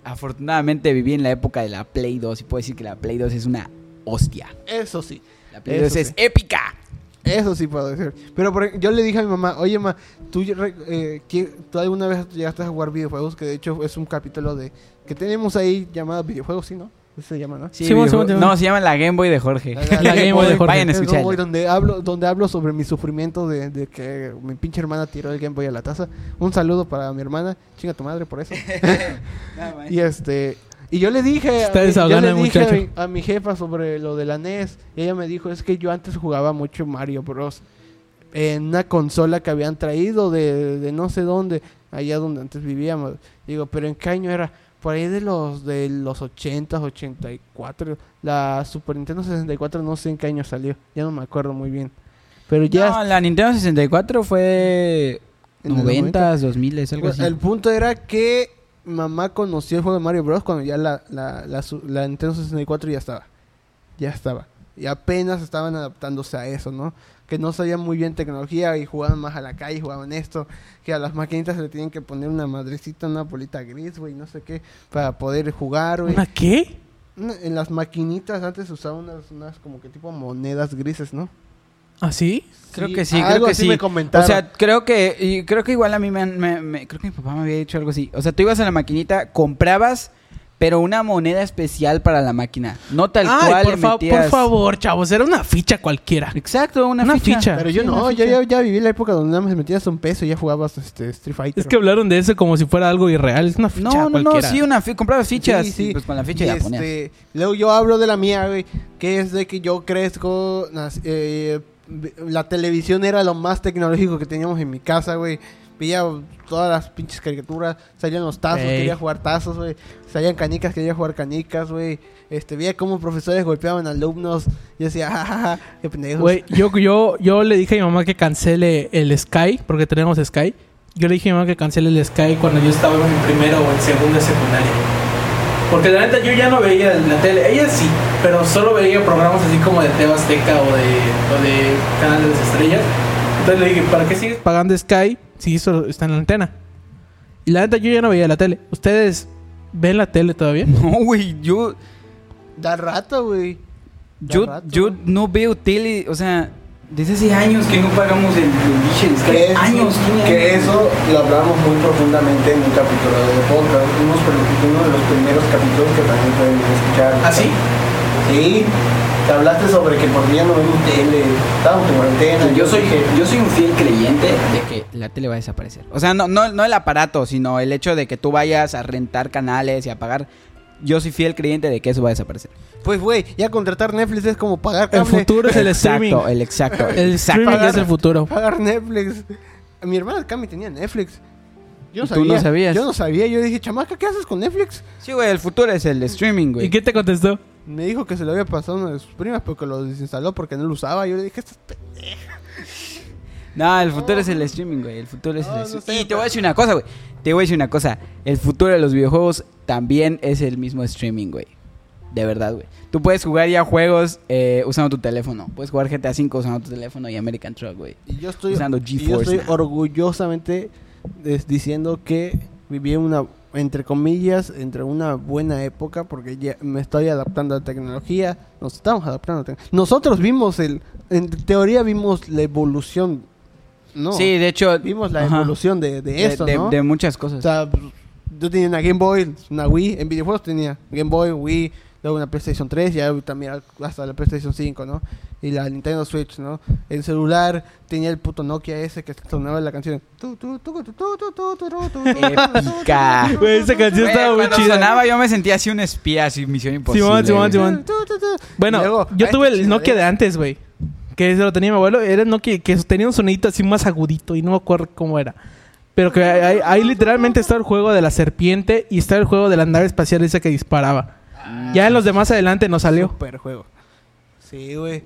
Afortunadamente viví en la época de la Play 2 y puedo decir que la Play 2 es una hostia. Eso sí. La Play Eso 2 es épica. Eso sí puedo decir. Pero por yo le dije a mi mamá, oye, ma, ¿tú, eh, ¿qui- ¿tú alguna vez llegaste a jugar videojuegos? Que de hecho es un capítulo de que tenemos ahí llamado videojuegos, ¿sí, no? Se llama, ¿no? Sí, Simón. No, se llama la Game Boy de Jorge. La Game Boy de Jorge. Vayan a escucharla. Boy, donde hablo, donde hablo sobre mi sufrimiento de, de que mi pinche hermana tiró el Game Boy a la taza. Un saludo para mi hermana. Chinga tu madre por eso. Y este y yo le dije, Está a mi- yo le dije a mi, a mi jefa sobre lo de la NES y ella me dijo, es que yo antes jugaba mucho Mario Bros. En una consola que habían traído de, de no sé dónde, allá donde antes vivíamos. Digo, pero ¿en qué año era? Por ahí de los de los 80, 84. La Super Nintendo 64 no sé en qué año salió. Ya no me acuerdo muy bien. Pero ya No, la Nintendo 64 fue En el 90, 2000, es algo Pues, así. el punto era que mamá conoció el juego de Mario Bros. cuando ya la, la, la, la Nintendo 64 ya estaba. Ya estaba. Y apenas estaban adaptándose a eso, ¿no? Que no sabían muy bien tecnología y jugaban más a la calle, jugaban esto. Que a las maquinitas le tienen que poner una madrecita, una bolita gris, güey, no sé qué, para poder jugar, güey. ¿Una qué? En las maquinitas antes usaban unas, unas como que tipo monedas grises, ¿no? ¿Ah, sí? Creo que sí, creo algo que así sí. me comentaron. O sea, creo que y creo que igual a mí me, han- me- me- creo que mi papá me había dicho algo así. O sea, tú ibas a la maquinita, comprabas pero una moneda especial para la máquina. No tal Ay, cual por, le fa- metías- por favor, chavos, era una ficha cualquiera. Exacto, una, Una ficha. ficha. Pero yo Sí, no, yo ficha. ya, ya viví la época donde nada más metías un peso y ya jugabas este, Street Fighter. Es que hablaron de eso como si fuera algo irreal. Es una ficha No, no, no, cualquiera. sí, una fi comprabas fichas. Sí, sí. y Pues con la ficha Y ya ponías. este, Luego yo hablo de la mía, güey, que es de que yo crezco, eh, la televisión era lo más tecnológico que teníamos en mi casa, güey. Veía todas las pinches caricaturas, salían los tazos, Ey. quería jugar tazos, güey. Salían canicas, quería jugar canicas, güey. Este, veía cómo profesores golpeaban alumnos. Yo decía, jajaja, qué pendejos. Güey, yo, yo, yo le dije a mi mamá que cancele el Sky, porque tenemos Sky. Yo le dije a mi mamá que cancele el Sky cuando yo estaba en primero o en segunda secundaria. Porque la neta yo ya no veía la tele. Ella sí, pero solo veía programas así como de TV Azteca o de, o de Canal de las Estrellas. Entonces le dije, ¿para qué sigues pagando Sky si eso está en la antena? Y la neta yo ya no veía la tele. ¿Ustedes ven la tele todavía? No, güey, yo, Da rato, güey. Yo, rato, yo no veo tele, o sea, desde hace años que no pagamos el, el Sky. Que, años, que eso lo hablamos muy profundamente en un capítulo de podcast. Unos, uno de los primeros capítulos que también pueden escuchar. ¿Ah, sí? Sí. Te hablaste sobre que por día no vemos tele. Estábamos en cuarentena. Yo soy, yo soy un fiel creyente de que la tele va a desaparecer. O sea, no, no, no el aparato, sino el hecho de que tú vayas a rentar canales y a pagar. Yo soy fiel creyente de que eso va a desaparecer. Pues, güey, ya contratar Netflix es como pagar El cable. futuro es el streaming. Exacto, el exacto. El exacto. streaming es el futuro. Pagar Netflix. Mi hermana Cami tenía Netflix. Yo ¿Y tú sabía. no sabías? Yo no sabía. Yo dije, chamaca, ¿qué haces con Netflix? Sí, güey, el futuro es el streaming, güey. ¿Y qué te contestó? Me dijo que se lo había pasado a una de sus primas porque lo desinstaló porque no lo usaba. Yo le dije, "Estás pe-". No, el futuro es el streaming, güey. El futuro es el no streaming. sé, y te pero- voy a decir una cosa, güey. Te voy a decir una cosa. El futuro de los videojuegos también es el mismo streaming, güey. De verdad, güey. Tú puedes jugar ya juegos eh, usando tu teléfono. Puedes jugar GTA V usando tu teléfono y American Truck, güey. Y yo estoy, Usando y yo GeForce estoy orgullosamente diciendo que viví una, entre comillas, entre una buena época porque ya me estoy adaptando a la tecnología. Nos estamos adaptando a la tecnología. Nosotros vimos el, en teoría vimos la evolución, no. Sí, de hecho. Vimos la evolución de, de esto, de, ¿no? de, muchas cosas. O sea, yo tenía una Game Boy, una Wii. En videojuegos tenía Game Boy, Wii, luego una PlayStation 3, ya también hasta la PlayStation 5, ¿no? Y la Nintendo Switch, ¿no? El celular tenía el puto Nokia ese que sonaba la canción. Épica. esa canción estaba muy chida. sonaba yo me sentía así un espía, así misión imposible. Simón, Simón, Simón. Bueno, yo tuve el Nokia de antes, güey. Que se lo tenía mi abuelo. Era el Nokia que tenía un sonidito así más agudito y no me acuerdo cómo era. Pero que ahí, ahí literalmente está el juego de la serpiente y está el juego de la nave espacial esa que disparaba. Ya en los demás adelante no salió. Super juego. Sí, güey.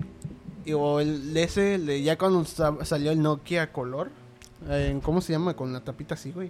Y o el ese, el de- ya cuando sa- salió el Nokia color, eh, ¿cómo se llama? Con la tapita así, güey.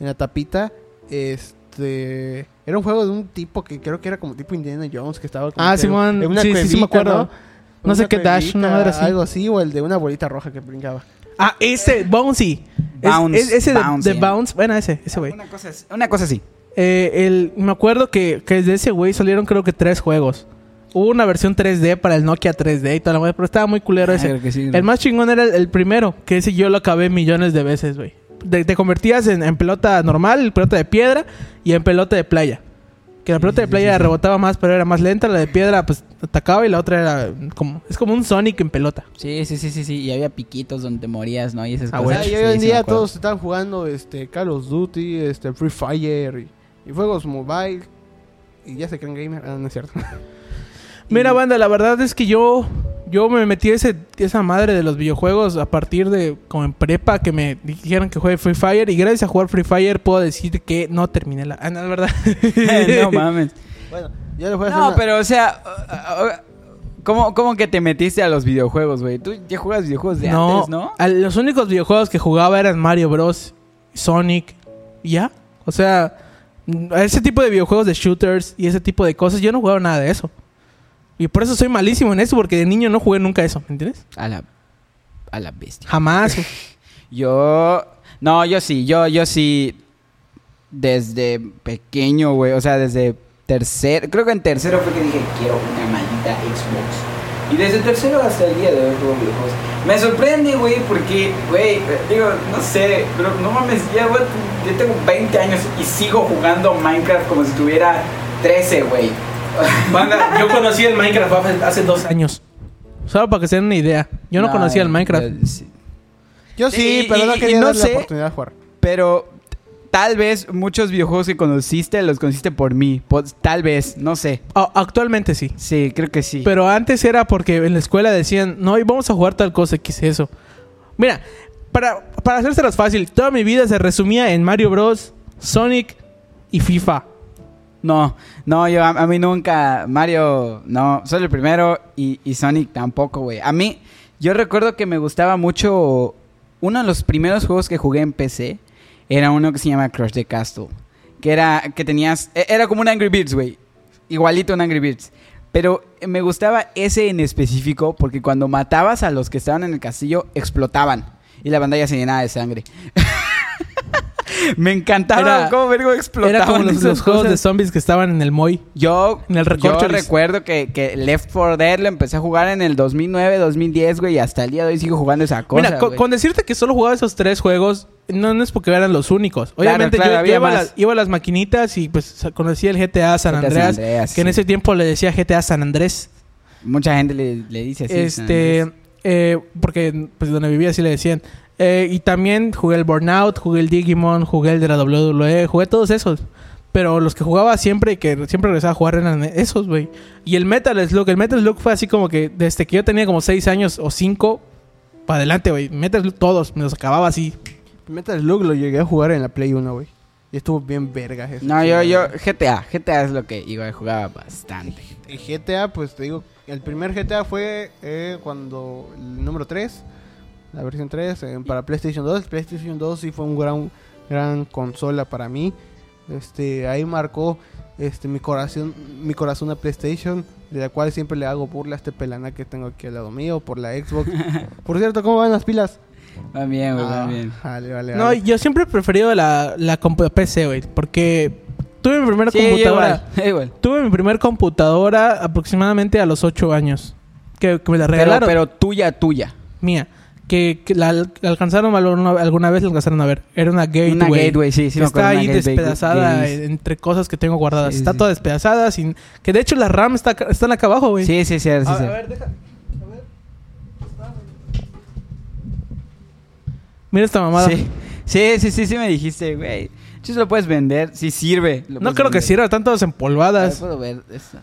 En la tapita, este... Era un juego de un tipo que creo que era como tipo Indiana Jones, que estaba como Ah, que Simón, en una sí, sí, sí me acuerdo. ¿no? No sé qué Dash, una madre así. Algo así, o el de una bolita roja que brincaba. Ah, ese, Bouncy. Bounce, es- ese de- Bounce, de. Bounce. Bueno, ese, ese güey. Una cosa, así- una cosa así. Eh, el, me acuerdo que, que de ese güey salieron creo que tres juegos. Hubo una versión 3D para el Nokia 3D y toda la madre, pero estaba muy culero Ah, ese. creo que sí. El más chingón era el, el primero, que ese yo lo acabé millones de veces, güey. Te convertías en, en pelota normal, pelota de piedra y en pelota de playa. Que la pelota de playa rebotaba más, pero era más lenta. La de piedra, pues, atacaba y la otra era como... Es como un Sonic en pelota. Sí, sí, sí, sí, sí. Y había piquitos donde te morías, ¿no? Y esas Ah, cosas. sea, y hoy en sí día todos están jugando este Call of Duty, este Free Fire y, y juegos mobile. Y ya se creen gamer. Ah, no es cierto. Mira, Y- banda, la verdad es que yo... Yo me metí ese, esa madre de los videojuegos a partir de... Como en prepa, que me dijeron que juegue Free Fire. Y gracias a jugar Free Fire puedo decir que no terminé la... Ah, no, es verdad. no mames. Bueno, ya les voy a hacer No, una- pero o sea, ¿cómo, ¿cómo que te metiste a los videojuegos, güey? Tú ya juegas videojuegos de no, antes, ¿no? a- los únicos videojuegos que jugaba eran Mario Bros, Sonic, y ya. O sea, ese tipo de videojuegos de shooters y ese tipo de cosas, yo no jugaba nada de eso. Y por eso soy malísimo en eso, porque de niño no jugué nunca eso, ¿me entiendes? A la, a la bestia. Jamás. Yo, no, yo sí, yo, yo sí, desde pequeño, güey, o sea, desde tercero, creo que en tercero fue que dije, quiero una maldita Xbox. Y desde tercero hasta el día de hoy juego videojuegos. Me sorprende, güey, porque, güey, digo, no sé, pero no mames, ya, güey, yo tengo 20 años y sigo jugando Minecraft como si tuviera 13, güey. Banda, yo conocí el Minecraft hace, dos años. Solo para que se den una idea. Yo no, conocía el Minecraft. yo- sí. Yo sí, Y- pero y- no quería no darle sé- la oportunidad de jugar. Pero tal vez muchos videojuegos que conociste los conociste por mí. Pues, tal vez, no sé. Actualmente sí. Sí, creo que sí. Pero antes era porque en la escuela decían, no, y vamos a jugar tal cosa, ¿qué es eso? Mira, para, para hacérselas fácil, toda mi vida se resumía en Mario Bros, Sonic y FIFA. No, no, yo a, a mí nunca. Mario, no, solo el primero y, y Sonic tampoco, güey. A mí, yo recuerdo que me gustaba mucho. Uno de los primeros juegos que jugué en PC era uno que se llama Crush the Castle. Que era, que tenías. e- Era como un Angry Birds, güey. Igualito un Angry Birds. Pero me gustaba ese en específico porque cuando matabas a los que estaban en el castillo, explotaban. Y la pantalla se llenaba de sangre. me encantaba Era- cómo vergo explotaban. Era como los, los juegos de zombies que estaban en el Moy. Yo, En el yo recuerdo que, que Left 4 Dead lo empecé a jugar en el 2009, 2010, güey, y hasta el día de hoy sigo jugando esa cosa, Mira, con, decirte que solo jugaba esos tres juegos, no, no es porque eran los únicos. Obviamente claro, yo, iba, las, iba a las maquinitas y pues conocía el GTA San GTA San Andreas, que en sí. ese tiempo le decía GTA San Andrés. Mucha gente le, le dice así. este, eh, porque pues donde vivía así le decían. Eh, y también jugué el Burnout, jugué el Digimon, jugué el de la WWE, jugué todos esos. Pero los que jugaba siempre y que siempre regresaba a jugar eran esos, güey. Y el Metal Slug, el Metal Slug fue así como que desde que yo tenía como 6 años o 5 para adelante, güey. Metal Slug todos, me los acababa así. Metal Slug lo llegué a jugar en la Play 1, güey. Y estuvo bien vergas. eso. No, yo, yo, GTA, GTA es lo que igual jugaba bastante. Y GTA, pues te digo, el primer GTA fue eh, cuando el número 3, la versión 3, eh, para PlayStation 2. PlayStation 2 sí fue un gran, gran consola para mí. Este, ahí marcó este mi corazón, mi corazón a PlayStation, de la cual siempre le hago burla a este pelana que tengo aquí al lado mío por la Xbox. por cierto, ¿cómo van las pilas? Va bien, güey, Ah, bien. Vale, vale, No, vale. yo siempre he preferido la, la compu- PC, güey. Porque tuve mi primera Sí, computadora. igual, igual. Tuve mi primer computadora aproximadamente a los 8 años. Que, que me la Pero, regalaron. pero tuya, tuya. Mía. Que, que la, al- alcanzaron alguna, alguna vez la alcanzaron a ver. Era una gateway. Una gateway, sí, sí que me está ahí gateway, despedazada entre cosas que tengo guardadas. Sí, está sí. toda despedazada. Sin, que de hecho la RAM está, están acá abajo, güey. Sí, sí, sí, sí. a, sí. a ver, deja. A ver. Mira esta mamada. Sí. sí, sí, sí, sí me dijiste, güey. Se lo puedes vender, sí sirve. lo No creo que sirva, están todas A ver, empolvadas. puedo ver esto.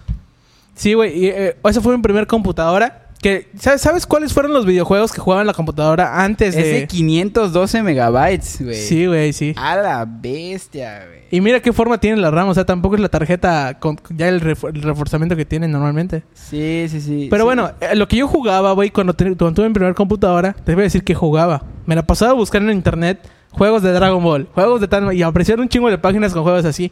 Sí, güey. eh, esa fue mi primer computadora. Que, ¿sabes, ¿Sabes cuáles fueron los videojuegos que jugaban en la computadora antes Es de...? de 512 megabytes, güey. Sí, güey, sí. A la bestia, güey. Y mira qué forma tiene la RAM. O sea, tampoco es la tarjeta con ya el, refu- el reforzamiento que tiene normalmente. Sí, sí, sí. Pero sí. bueno, eh, lo que yo jugaba, güey, cuando, tuve mi primera computadora, te voy a decir que jugaba. Me la pasaba buscando en internet juegos de Dragon Ball, juegos de tal... Y aparecieron un chingo de páginas con juegos así.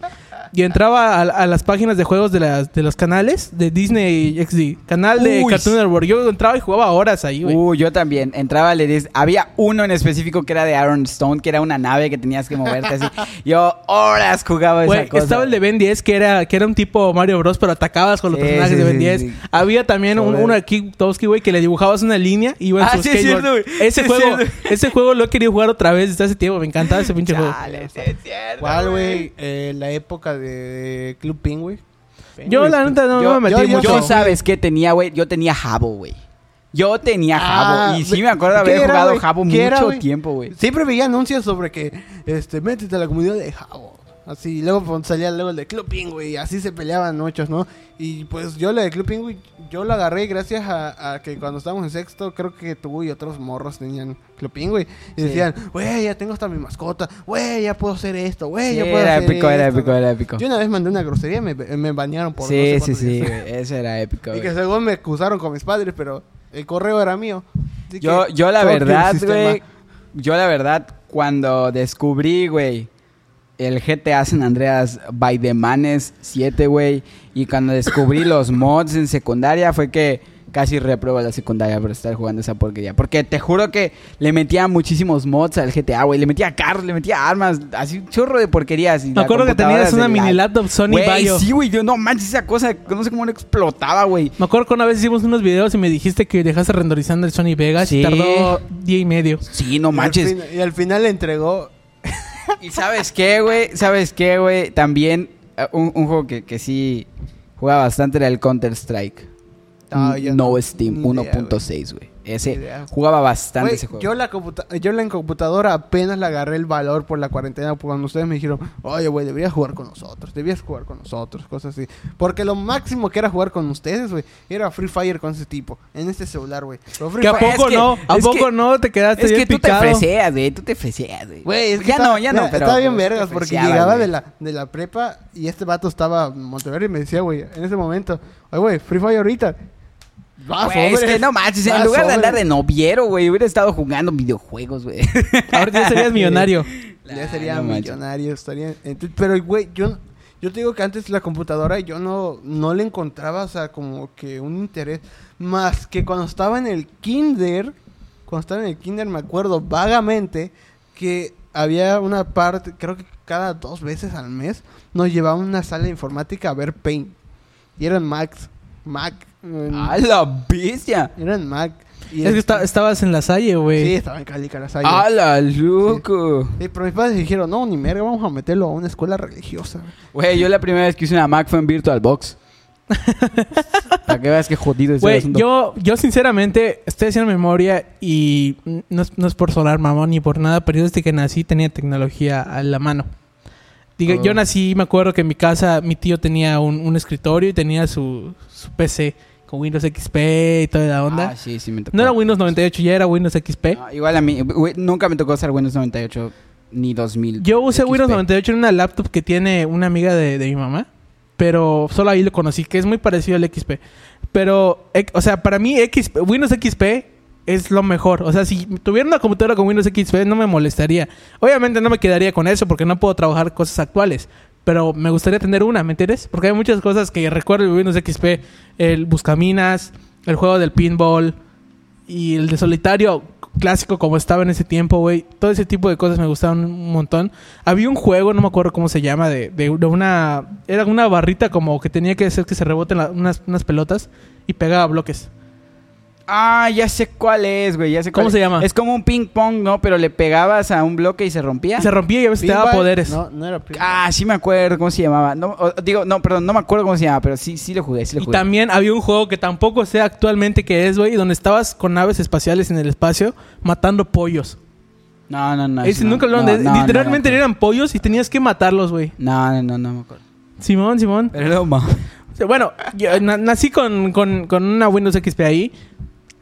Y entraba a, a las páginas de juegos de, las, de los canales de Disney XD. Canal de Uy. Cartoon Network. Yo entraba y jugaba horas ahí, güey. Uh, yo también. Entraba, le dis- Había uno en específico que era de Aaron Stone, que era una nave que tenías que moverte así. Yo horas jugaba esa Güey, cosa. estaba el de Ben 10 que era, que era un tipo Mario Bros, pero atacabas con los Sí, personajes sí, de Ben sí, 10. sí. Había también un, uno de Kikowski, güey, que le dibujabas una línea y iba en Ah, su sí, es skateboard. cierto, güey. Ese es juego, ese juego lo he querido jugar otra vez desde hace tiempo. Me encantaba ese pinche juego. Chale, sí, es cierto, ¿Cuál, güey? Eh, la época de Club Penguin. Yo, la neta, no, Yo, no me metí yo- mucho. yo, ¿sabes qué tenía, güey? Yo tenía Jabo, güey. Yo tenía Jabo. Ah, y sí me acuerdo de ¿qué haber era, jugado? Jabo ¿Qué era, mucho tiempo, güey. Siempre veía anuncios sobre que, este, métete a la comunidad de Jabo. Así, y luego pues, salía luego el de Club Penguin y así se peleaban muchos, ¿no? Y pues yo la de Club Penguin, yo la agarré gracias a, a que cuando estábamos en sexto, creo que tú y otros morros tenían Club Penguin. Y Sí. decían, güey, ya tengo hasta mi mascota, güey, ya puedo hacer esto, güey, Sí, ya puedo era hacer épico, era esto", épico, ¿no? era épico. Yo una vez mandé una grosería y me, me banearon por no Sí, sé sí, sí, días. Eso era épico, Y que según me acusaron con mis padres, pero el correo era mío. Yo, yo la verdad, güey. Yo la verdad, cuando descubrí, güey, el GTA San Andreas by the Manes 7, güey, y cuando descubrí los mods en secundaria, fue que casi repruebo la secundaria por estar jugando esa porquería. Porque te juro que le metía muchísimos mods al GTA, güey. Le metía carros, le metía armas, así un chorro de porquerías. y Me la acuerdo que tenías una de mini la- laptop Sony Güey, Vaio. sí, güey. Yo no manches esa cosa. No sé cómo no explotaba, güey. Me acuerdo que una vez hicimos unos videos y me dijiste que dejaste renderizando el Sony Vegas Sí. y tardó día y medio. Sí, no Y al manches. fin- Y al final le entregó ¿Y sabes qué, güey? ¿Sabes qué, güey? También eh, un, un juego que, que sí jugaba bastante era el Counter-Strike. Ah, yo no, no, Steam ni idea, 1.6, güey. Ese idea. jugaba bastante ese juego. yo, la yo la en computadora apenas le agarré el valor por la cuarentena cuando ustedes me dijeron, oye, güey, deberías jugar con nosotros, debías jugar con nosotros, cosas así. Porque lo máximo que era jugar con ustedes, güey, era Free Fire con ese tipo, en este celular, güey. ¿Que a Fire- Es poco que- no? ¿A es poco que- no te quedaste es bien que tú te picado? freseas, güey. Tú te freseas, güey. Es que ya estaba- no, ya no, pero... Estaba bien vergas te porque llegaba de la, de la prepa y este vato estaba en Monterrey y me decía, güey, en ese momento, oye, güey, Free Fire ahorita. Va, Güey, es que no manches, en lugar de andar de noviero, güey, hubiera estado jugando videojuegos, güey. Ahorita ya serías millonario. Ya sería No manches. millonario, estaría... entonces, pero, güey, yo, yo te digo que antes la computadora yo no, no le encontraba, o sea, como que un interés. Más que cuando estaba en el kinder, cuando estaba en el kinder me acuerdo vagamente que había una parte, creo que cada dos veces al mes, nos llevaban a una sala de informática a ver Paint. Y eran Mac, Mac, en- ¡A la bestia! eran Mac. Y Es que este- esta- estabas en la salle, güey. Sí, estaba en Cali, Carasaya. ¡A la loco! Sí, pero mis padres dijeron, no, ni merga, vamos a meterlo a una escuela religiosa. Güey, yo la primera vez que hice una Mac fue en VirtualBox. Para que veas que jodido es Güey, asunto. yo, yo sinceramente estoy haciendo memoria y no es, no es por sonar mamón ni por nada, pero yo desde que nací tenía tecnología a la mano. Digo, Oh. Yo nací, me acuerdo que en mi casa mi tío tenía un, un escritorio y tenía su, su PC con Windows XP y toda la onda. Ah, sí, sí me tocó. no era Windows 98, ya era Windows XP. No, igual a mí, nunca me tocó usar Windows 98 ni 2000. Yo usé XP. Windows 98 en una laptop que tiene una amiga de, de mi mamá. Pero solo ahí lo conocí, que es muy parecido al XP. Pero, eh, o sea, para mí XP, Windows XP es lo mejor. O sea, si tuviera una computadora con Windows XP no me molestaría. Obviamente no me quedaría con eso porque no puedo trabajar cosas actuales. Pero me gustaría tener una, ¿me entiendes? Porque hay muchas cosas que recuerdo de Windows XP. El Buscaminas, el juego del pinball y el de solitario clásico como estaba en ese tiempo, güey. Todo ese tipo de cosas me gustaban un montón. Había un juego, no me acuerdo cómo se llama, de, de- una... Era una barrita como que tenía que hacer que se reboten unas, unas pelotas y pegaba bloques. Ah, ya sé cuál es, güey. Ya sé ¿Cómo se llama? Es como un ping pong, ¿no? Pero le pegabas a un bloque y se rompía. Se rompía y a veces te daba poderes. No, no era pinball. Ah, sí me acuerdo cómo se llamaba. No, o- digo, no, perdón, no me acuerdo cómo se llamaba, pero sí, sí lo jugué, sí lo Y jugué. también había un juego que tampoco sé actualmente qué es, güey, donde estabas con naves espaciales en el espacio matando pollos. No, no, no. Ese no, nunca lo no, de- no, no, Literalmente no, eran pollos y tenías que matarlos, güey. No, no, no, no me acuerdo. Simón, Simón. Pero no, ma. O sea, Bueno, yo na- nací con, con- con una Windows XP ahí.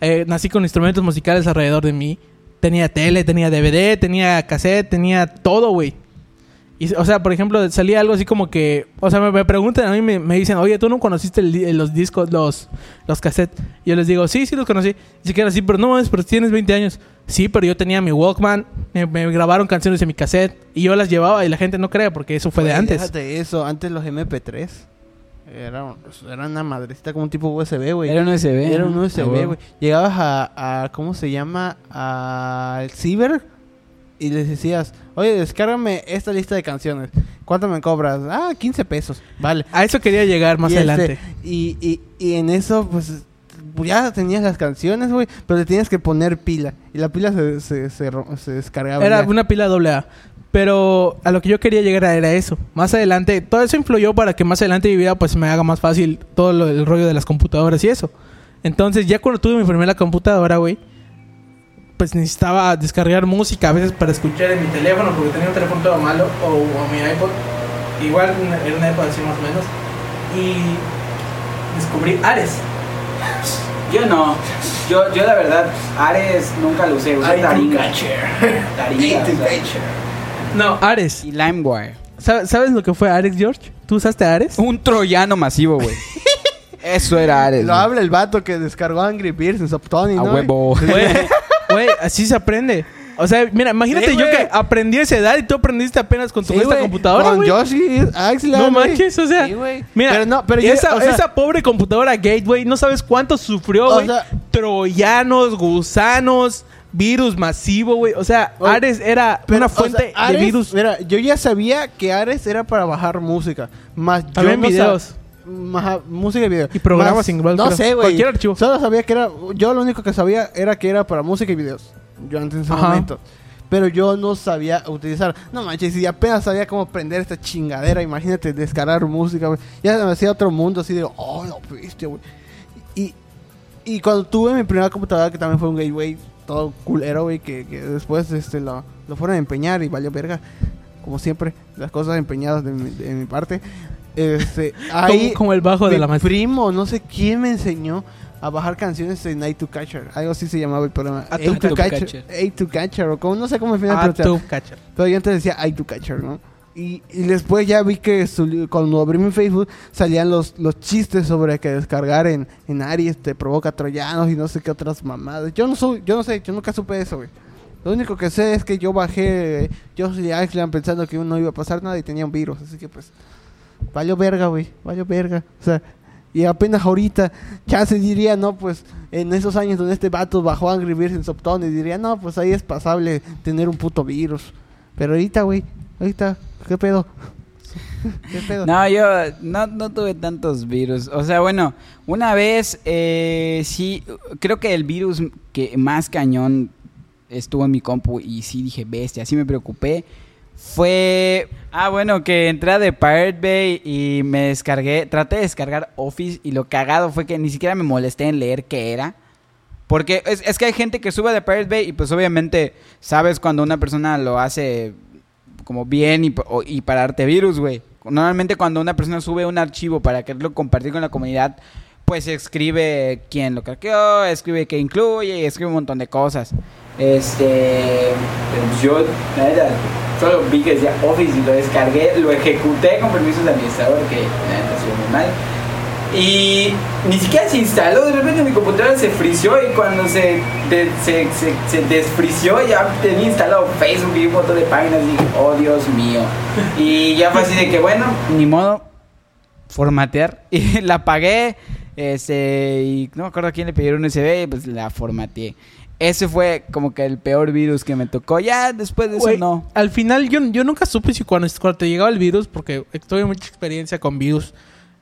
Eh, nací con instrumentos musicales alrededor de mí. Tenía tele, tenía DVD, tenía cassette, tenía todo, güey. Y, o sea, por ejemplo, salía algo así como que... O sea, me, me preguntan, a mí me, me dicen, oye, ¿tú no conociste el di- los discos, los, los cassettes? Y yo les digo, sí, sí los conocí. Y se quedan así, pero no mames, pero tienes 20 años. Sí, pero yo tenía mi Walkman, me, me grabaron canciones en mi cassette y yo las llevaba y la gente no cree porque eso fue de antes. Déjate eso, antes los MP3 era, era una madrecita como un tipo USB, güey. Era un USB. Era un USB, güey. Llegabas a, a, ¿cómo se llama? Al ciber y les decías, oye, descárgame esta lista de canciones. ¿Cuánto me cobras? Ah, 15 pesos. Vale. A eso quería llegar más y, este, adelante. y, y, y en eso, pues, ya tenías las canciones, güey, pero le tenías que poner pila. Y la pila se, se, se, descargaba. Era ya. una pila doble A. Pero a lo que yo quería llegar era eso. Más adelante, todo eso influyó para que más adelante mi vida pues me haga más fácil todo lo- el rollo de las computadoras y eso. Entonces ya cuando tuve mi primera computadora, güey, pues necesitaba descargar música a veces para escuchar en mi teléfono porque tenía un teléfono todo malo o, o mi iPod. Igual era una iPod así más o menos. Y descubrí Ares. Yo no. Yo, yo la verdad, Ares nunca lo usé. Usé Taringa. Taringa. No, Ares. Y LimeWire. ¿Sab- ¿Sabes lo que fue Ares, George? ¿Tú usaste Ares? Un troyano masivo, güey. Eso era Ares. Lo güey. habla el vato que descargó Angry Birds en Soptony, A ¿no? huevo. Güey, güey, así se aprende. O sea, mira, imagínate Sí, yo güey. que aprendí a esa edad y tú aprendiste apenas con tu Sí, esta güey, computadora, Con güey. Yoshi, Axel, No manches, o sea, Sí, güey. Mira, pero no, pero y yo- esa, o sea, esa pobre computadora Gateway, no sabes cuánto sufrió, O güey. sea- Troyanos, gusanos, virus masivo, güey. O sea, Oye, Ares era pero, una o fuente sea, Ares, de virus. Mira, yo ya sabía que Ares era para bajar música. Más yo no videos. Ajá, música y video. Y programas Más- igual, No sé, güey. Cualquier archivo. Solo sabía que era. Yo lo único que sabía era que era para música y videos. Yo antes en ese Ajá. momento. pero yo no sabía utilizar. No manches, y apenas sabía cómo prender esta chingadera, imagínate descargar música, güey. Ya se me hacía otro mundo así de, oh, no, viste, güey. Y, y cuando tuve mi primera computadora, que también fue un gateway todo culero, güey, que, que después este, lo, lo fueron a empeñar y valió verga. Como siempre, las cosas empeñadas de mi, de mi parte. Este, ahí, Como, el bajo de la maestra. primo, no sé quién me enseñó a bajar canciones de Night to Catcher. Algo así se llamaba el programa. A Eight to to Catcher. Catcher. Eight to Catcher. O como, no sé cómo al final Ah, pronunciar. tú, cacha. Pero yo antes decía Eight to Catcher, ¿no? Y, y después ya vi que su- cuando abrí mi Facebook salían los, los chistes sobre que descargar en, en Aries te provoca troyanos y no sé qué otras mamadas. Yo no soy, yo no sé, yo nunca supe eso, güey. Lo único que sé es que yo bajé yo soy Island pensando que no iba a pasar nada y tenía un virus, así que pues valió verga, güey, valió verga. O sea, y apenas ahorita ya se diría, no, pues en esos años donde este vato bajó Angry Birds en Soptone diría, no, pues ahí es pasable tener un puto virus. Pero ahorita, güey, ahorita, ¿qué pedo? ¿Qué pedo? No, yo no, no tuve tantos virus. O sea, bueno, una vez eh, sí, creo que el virus que más cañón estuvo en mi compu y sí dije, bestia, sí me preocupé. Fue, ah, bueno, que entré a The Pirate Bay y me descargué, traté de descargar Office y lo cagado fue que ni siquiera me molesté en leer qué era. Porque es, es que hay gente que sube de Pirate Bay y pues obviamente sabes cuando una persona lo hace como bien y, o- y para darte virus, güey. Normalmente cuando una persona sube un archivo para quererlo compartir con la comunidad, pues escribe quién lo craqueó, escribe qué incluye y escribe un montón de cosas. Este, yo, neta, solo vi que decía Office y lo descargué, lo ejecuté con permisos de administrador, que neta estuvo muy mal. Y ni siquiera se instaló, de repente mi computadora se frició y cuando se, de- se, se, se desfrició ya tenía instalado Facebook y un montón de páginas y dije, oh Dios mío. Y ya fue así de que bueno, ni modo, formatear. Y la apagué, este, y no me acuerdo a quién le pidieron un USB y pues la formateé. Ese fue como que el peor virus que me tocó. Ya después de eso no. Al final yo, yo nunca supe si cuando, cuando te llegaba el virus, porque tuve mucha experiencia con virus,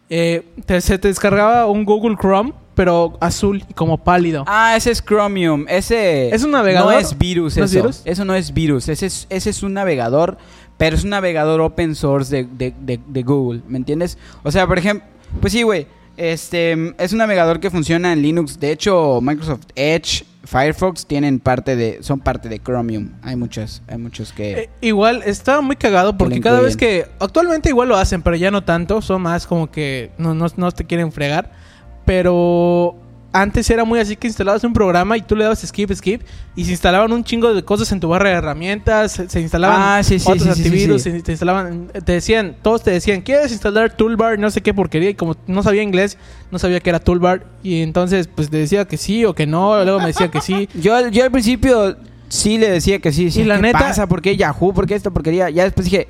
eh, te- se te descargaba un Google Chrome, pero azul y como pálido. Ah, ese es Chromium. Ese ¿Es un navegador? No es virus ¿No es eso. virus? Eso no es virus. Ese es, ese es un navegador, pero es un navegador open source de, de- de- de Google. ¿Me entiendes? O sea, por ejemplo, pues sí, güey. Este es un navegador que funciona en Linux. De hecho, Microsoft Edge, Firefox tienen parte de, son parte de Chromium. Hay muchos, hay muchos que. Eh, igual estaba muy cagado porque cada vez que actualmente igual lo hacen, pero ya no tanto, son más como que no, no, no te quieren fregar, pero antes era muy así que instalabas un programa y tú le dabas skip skip y se instalaban un chingo de cosas en tu barra de herramientas, se, se instalaban Ah, sí, sí, otros sí, antivirus, se- te instalaban, te decían, todos te decían, ¿quieres instalar Toolbar? No sé qué porquería y como no sabía inglés, no sabía que era Toolbar y entonces pues te decía que sí o que no, luego me decía que sí. Yo, yo al principio sí le decía que sí. sí Y la ¿qué neta- pasa? ¿Por qué Yahoo? ¿Por qué esto? Porquería. Ya después dije,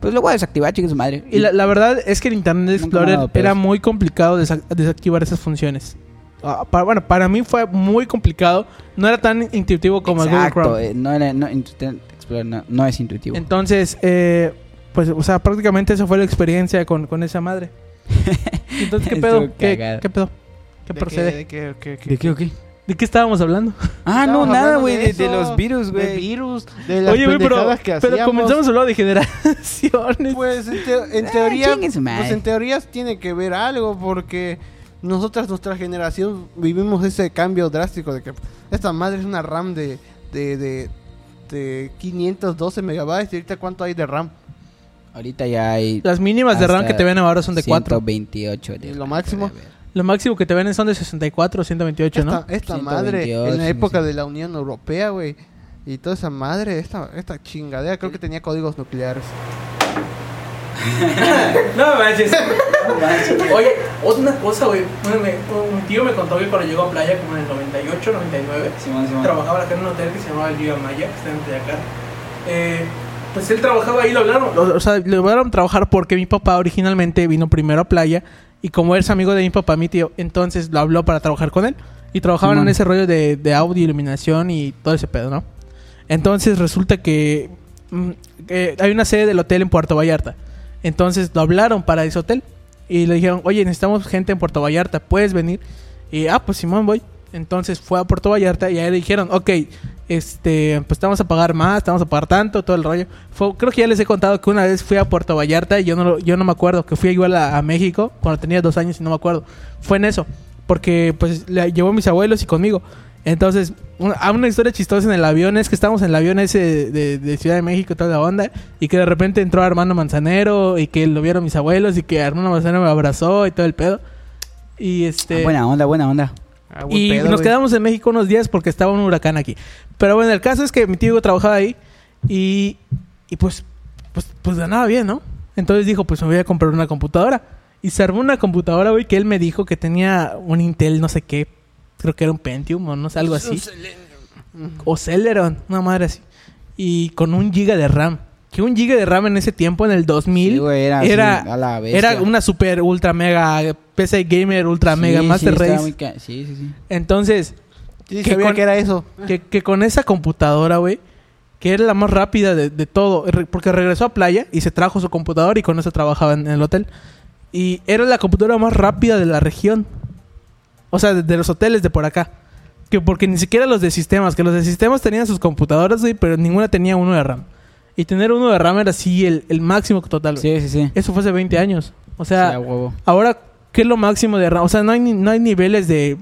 pues lo voy a desactivar, chicos madre. Y la, la verdad es que el Internet Explorer dado pedos. era muy complicado desa- desactivar esas funciones. Ah, para- bueno, para mí fue muy complicado. No era tan intuitivo como el Google Exacto, Chrome. eh, no, era- no, Internet Explorer no, no es intuitivo. Entonces, eh, pues, o sea, prácticamente esa fue la experiencia con, con esa madre. Entonces, ¿qué pedo? ¿Qué, pedo? ¿Qué ¿De procede? ¿De qué, qué, qué, ¿De qué o qué? ¿De qué estábamos hablando? Ah, no, nada, güey, de, los virus, De güey. virus, de las Oye, güey, pero, pero comenzamos a hablar de generaciones. Pues en, Ah, teoría, pues en teorías tiene que ver algo porque nosotras, nuestra generación, vivimos ese cambio drástico de que esta madre es una RAM de, de, de, de 512 megabytes y ahorita cuánto hay de RAM. Ahorita ya hay Las mínimas de RAM que te ven ahora son de 4. 128. de ¿Y lo máximo? Lo máximo que te ven son de 64 o 128, ¿no? Esta, esta madre 128, en la época sí. de la Unión Europea, güey. Y toda esa madre, esta, esta chingadera, creo que tenía códigos nucleares. No manches. Oye, otra cosa, güey. Mi tío me contó que cuando llegó a playa, como en el 98, 99, Simón, Simón. trabajaba acá en un hotel que se llamaba el Viva Maya, que está en Teyacar. Eh, pues él trabajaba ahí, lo hablaron. O, sea, lo hablaron trabajar porque mi papá originalmente vino primero a playa. Y como es amigo de mi papá, mi tío, entonces lo habló para trabajar con él. Y trabajaban en ese rollo de, de audio, iluminación y todo ese pedo, ¿no? Entonces resulta que, mm, que hay una sede del hotel en Puerto Vallarta. Entonces lo hablaron para ese hotel. Y le dijeron, oye, necesitamos gente en Puerto Vallarta, ¿puedes venir? Y, ah, pues Simón, voy. Entonces fue a Puerto Vallarta y ahí le dijeron, ok, este, pues te vamos a pagar más, te vamos a pagar tanto, todo el rollo. Fue- creo que ya les he contado que una vez fui a Puerto Vallarta y yo no, yo no me acuerdo, que fui igual a, México cuando tenía dos años y no me acuerdo. Fue en eso, porque pues le llevó mis abuelos y conmigo. Entonces, una, una historia chistosa en el avión es que estábamos en el avión ese de, de- de Ciudad de México, toda la onda, y que de repente entró Armando Manzanero y que lo vieron mis abuelos y que Armando Manzanero me abrazó y todo el pedo. Y este... Buena onda, buena onda. Ah, Y pedo, nos quedamos en México unos días porque estaba un huracán aquí. Pero bueno, el caso es que mi tío trabajaba ahí y, y pues, pues, pues ganaba bien, ¿no? Entonces dijo, pues me voy a comprar una computadora. Y se armó una computadora, güey, que él me dijo que tenía un Intel no sé qué. Creo que era un Pentium o no sé, algo así. O Celeron, una madre así. Y con un giga de RAM. Que un giga de RAM en ese tiempo, en el 2000, Sí, güey, era, era, así, a la bestia. era una super ultra mega PC gamer, ultra Sí, mega sí, Master estaba Race. muy ca- Sí, sí, sí. Entonces, Sí, que sabía con- que era eso. que, que con esa computadora, güey, que era la más rápida de, de todo, porque regresó a playa y se trajo su computadora y con eso trabajaba en, el hotel. Y era la computadora más rápida de la región. O sea, de, de los hoteles de por acá. Que porque ni siquiera los de sistemas, que los de sistemas tenían sus computadoras, güey, pero ninguna tenía uno de RAM. Y tener uno de RAM era así el, el máximo total. güey. Sí, sí, sí. Eso fue hace 20 años. O sea, sea, huevo. ahora, ¿qué es lo máximo de RAM? O sea, no hay, no hay niveles de...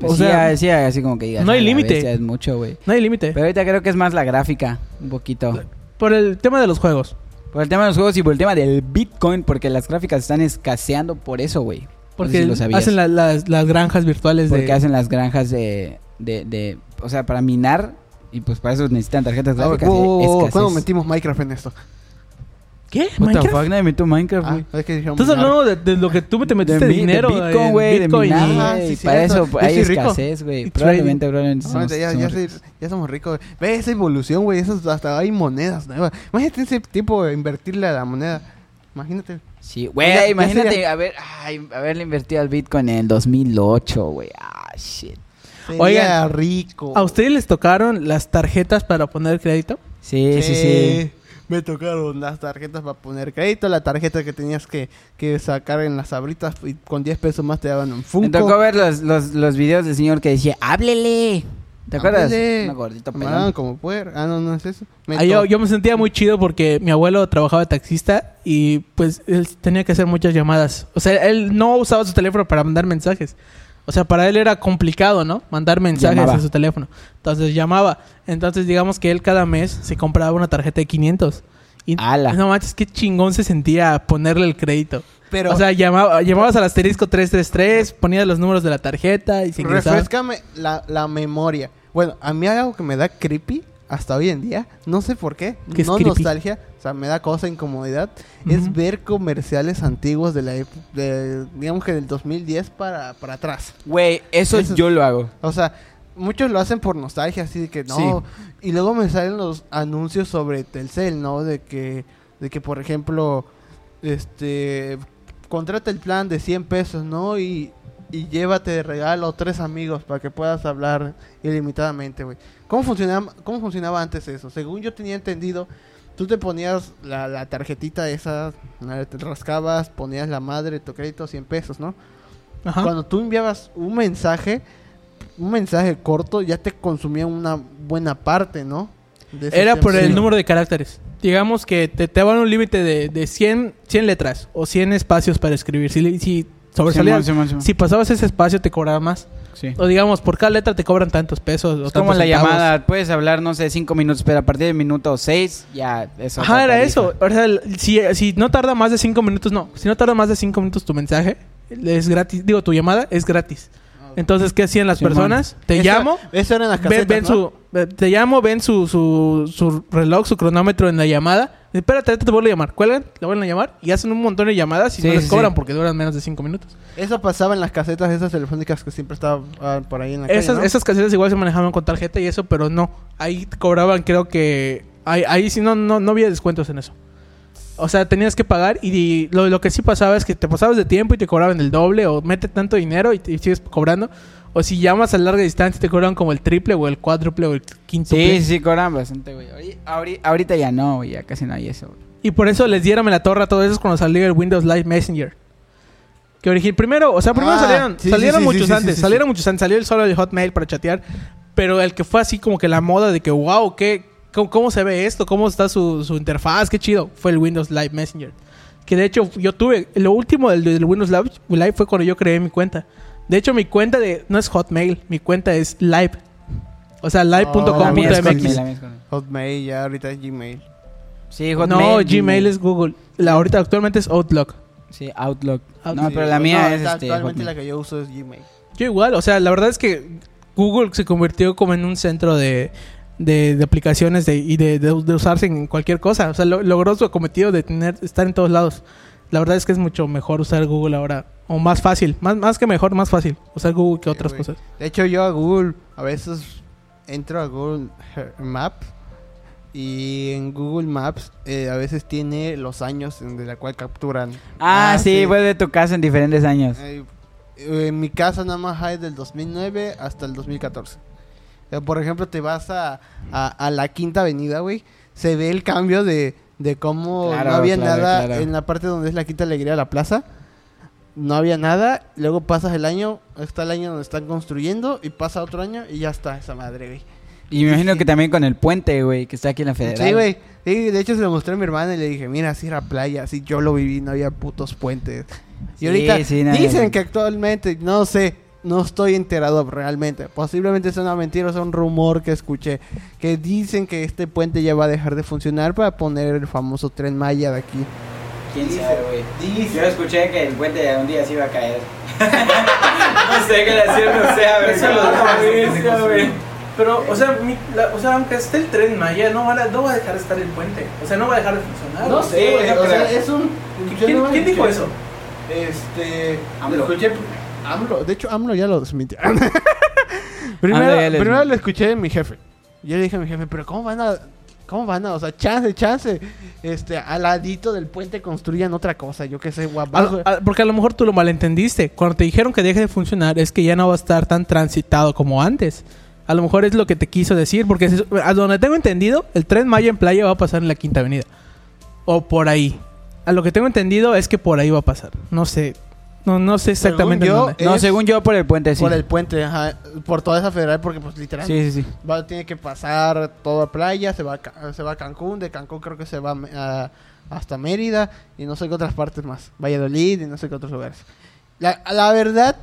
Pues o sí, sea, sí, así como que digas. no hay "A la límite". Es mucho, güey. no hay límite. Pero ahorita creo que es más la gráfica, un poquito. Por el tema de los juegos. Por el tema de los juegos y por el tema del Bitcoin, porque las gráficas están escaseando por eso, güey. No sé Porque si lo hacen la- las, las granjas virtuales Porque de... hacen las granjas de, de, de- O sea, para minar. Y pues para eso necesitan tarjetas A ver, gráficas. de wow, escasez. ¿Cuándo metimos Minecraft en esto? ¿Qué? What ¿Minecraft? fuck? Nadie metió Minecraft, Ah, güey. es que minar. hablando de, de lo que tú te metiste De de dinero Bitcoin, en güey, de Bitcoin y- minar, Ah, güey. sí, para eso hay escasez, güey. Probablemente, probablemente Ah, somos- ya, ya, somos soy- ricos. ya somos ricos. Ve esa evolución, güey. Hasta hay monedas nuevas. Imagínate ese tiempo de invertirle a la moneda. Imagínate. Sí, güey, ya imagínate sería- haber, ay, haberle invertido al Bitcoin en el 2008, güey. Ah, shit. Sería Oigan, rico. ¿A ustedes les tocaron las tarjetas para poner crédito? Sí, sí, sí. Me tocaron las tarjetas para poner crédito, la tarjeta que tenías que, que sacar en las abritas y con 10 pesos más te daban un Funko. Me tocó ver los, los, los videos del señor que decía, háblele. ¿Te acuerdas? Una pelón. daban como puer. Ah, no, no es eso. Me Ah, yo, yo me sentía muy chido porque mi abuelo trabajaba de taxista y pues él tenía que hacer muchas llamadas. O sea, él no usaba su teléfono para mandar mensajes. O sea, para él era complicado, ¿no? Mandar mensajes Llamaba. a su teléfono. Entonces llamaba. Entonces digamos que él cada mes se compraba una tarjeta de 500. Y ¡Hala! no manches, qué chingón se sentía ponerle el crédito. Pero o sea, llamaba, llamabas al asterisco 333, ponías los números de la tarjeta y se ingresaba. refrescame la, la memoria. Bueno, a mí hay algo que me da creepy hasta hoy en día. No sé por qué. ¿Qué es no creepy? nostalgia. O sea, me da cosa, incomodidad. Es ver comerciales antiguos de la época, de, digamos que del 2010 para, para atrás. Güey, eso, Eso- yo lo hago. O sea, muchos lo hacen por nostalgia, así de que no. Y luego me salen los anuncios sobre Telcel, ¿no? De que, de que por ejemplo, este, contrata el plan de 100 pesos, ¿no? Y, y llévate de regalo tres amigos para que puedas hablar ilimitadamente, güey. ¿Cómo funcionaba, ¿Cómo funcionaba antes eso? Según yo tenía entendido, tú te ponías la, la tarjetita esa, la- te rascabas, ponías la madre, tu crédito 100 pesos, ¿no? Ajá. Cuando tú enviabas un mensaje, un mensaje corto, ya te consumía una buena parte, ¿no? Era por el número de caracteres. Digamos que te, te daban un límite de, de 100, 100 letras o 100 espacios para escribir. Si, si Simón. si pasabas ese espacio te cobraba más. Sí. O digamos, por cada letra te cobran tantos pesos. O Es como tantos la centavos. llamada, puedes hablar, no sé, cinco minutos, pero a partir del minuto seis, ya eso. Ajá, era eso. O sea, si, si no tarda más de 5 minutos, no. Si no tarda más de 5 minutos tu mensaje, es gratis. Digo, tu llamada es gratis. Entonces, ¿qué hacían las Simón. personas? Te Eso- llamo, Eso era en las ven, casetas, ven ¿no? su, te llamo, ven su, su, su reloj, su cronómetro en la llamada. Espérate, ahorita te vuelvo a llamar. Cuelgan, le vuelven a llamar y hacen un montón de llamadas y Sí, no les sí, cobran sí. porque duran menos de 5 minutos. Eso pasaba en las casetas esas telefónicas que siempre estaban ah, por ahí en la calle, Esas, ¿no? esas casetas igual se manejaban con tarjeta y eso, pero no. Ahí cobraban, creo que. Ahí, ahí sí no, no, no había descuentos en eso. O sea, tenías que pagar y lo, lo que sí pasaba es que te pasabas de tiempo y te cobraban el doble o mete tanto dinero y, te- y sigues cobrando. O si llamas a larga distancia te cobran como el triple o el cuádruple o el quinto. Sí, sí, cobran bastante, güey. Ahori- ahori- Ahorita ya no, güey, ya casi no hay eso, güey. Y por eso les dieron la torre a todo eso es cuando salió el Windows Live Messenger. Que origi- primero, o sea, primero Ah, salieron, sí, salieron sí, muchos sí, antes, salieron muchos antes, salió el solo el Hotmail para chatear, Pero el que fue así como que la moda de que, wow, ¿qué, cómo, cómo se ve esto? ¿Cómo está su, su interfaz? Qué chido. Fue el Windows Live Messenger. Que de hecho yo tuve, lo último del, del Windows Live, Live fue cuando yo creé mi cuenta. De hecho mi cuenta de, no es Hotmail, mi cuenta es Live. O sea, Oh, live.com.mx. Hotmail, ya ahorita es Gmail. Sí, no, Hotmail. Gmail es Google. La ahorita actualmente es Outlook. Sí, Outlook. Outlook. No, Sí, pero la no, mía es este, Actualmente Hotmail. la que yo uso es Gmail. Yo igual, o sea, la verdad es que Google se convirtió como en un centro de, de, de aplicaciones de, y de, de- de usarse en cualquier cosa. O sea, lo- logró su cometido de tener estar en todos lados. La verdad es que es mucho mejor usar Google ahora. O más fácil. Más, más que mejor, más fácil. Usar Google que otras cosas. De hecho, yo a Google a veces entro a Google Maps y en Google Maps eh, a veces tiene los años en de la cual capturan. Ah, Ah, sí, sí. fue de tu casa en diferentes años. Eh, en mi casa nada más hay del 2009 hasta el 2014. Eh, por ejemplo, te vas a, a, a la Quinta Avenida, güey. Se ve el cambio de, de cómo Claro, no había claro, nada claro. en la parte donde es la Quinta Alegría de la Plaza. No había nada. Luego pasas el año, está el año donde están construyendo y pasa otro año y ya está esa madre, güey. Y me imagino que también con el puente, güey, que está aquí en la Federal. Sí, güey. Sí, de hecho se lo mostré a mi hermana y le dije, mira, así era playa, así yo lo viví, no había putos puentes. Y Sí, ahorita sí, dicen que actualmente, no sé, no estoy enterado realmente. Posiblemente sea una mentira, o sea un rumor que escuché. Que dicen que este puente ya va a dejar de funcionar para poner el famoso tren Maya de aquí. ¿Quién sabe, güey? Dice. Yo escuché que el puente un día se iba a caer. no sé qué decir, no sé, a ver si lo güey. Pero, o sea, o sea, aunque esté el tren Maya, no, no va a dejar de estar el puente. O sea, no va a dejar de funcionar. No sé, o sea, es un... ¿Quién, no quién dijo eso? Este. Lo escuché. AMLO. De hecho, AMLO ya lo desmintió. primero, AMLO ya lo primero lo escuché de mi jefe. Yo le dije a mi jefe, pero ¿cómo van a.? ¿Cómo van a.? O sea, chance, chance. Este, al ladito del puente construyan otra cosa. Yo qué sé, guapo. A- a- porque a lo mejor tú lo malentendiste. Cuando te dijeron que deje de funcionar es que ya no va a estar tan transitado como antes. A lo mejor es lo que te quiso decir. Porque se- a donde tengo entendido, el tren Maya en playa va a pasar en la Quinta Avenida. O por ahí. A lo que tengo entendido es que por ahí va a pasar. No sé. No, no sé exactamente en yo, dónde. No, Es- según yo, por el puente, sí. Por el puente, ajá. Por toda esa federal, porque pues literal. Sí, sí, sí. Va, tiene que pasar toda playa, se va, a, Ca- se va a Cancún, de Cancún creo que se va a- hasta Mérida y no sé qué otras partes más, Valladolid y no sé qué otros lugares. La, la verdad,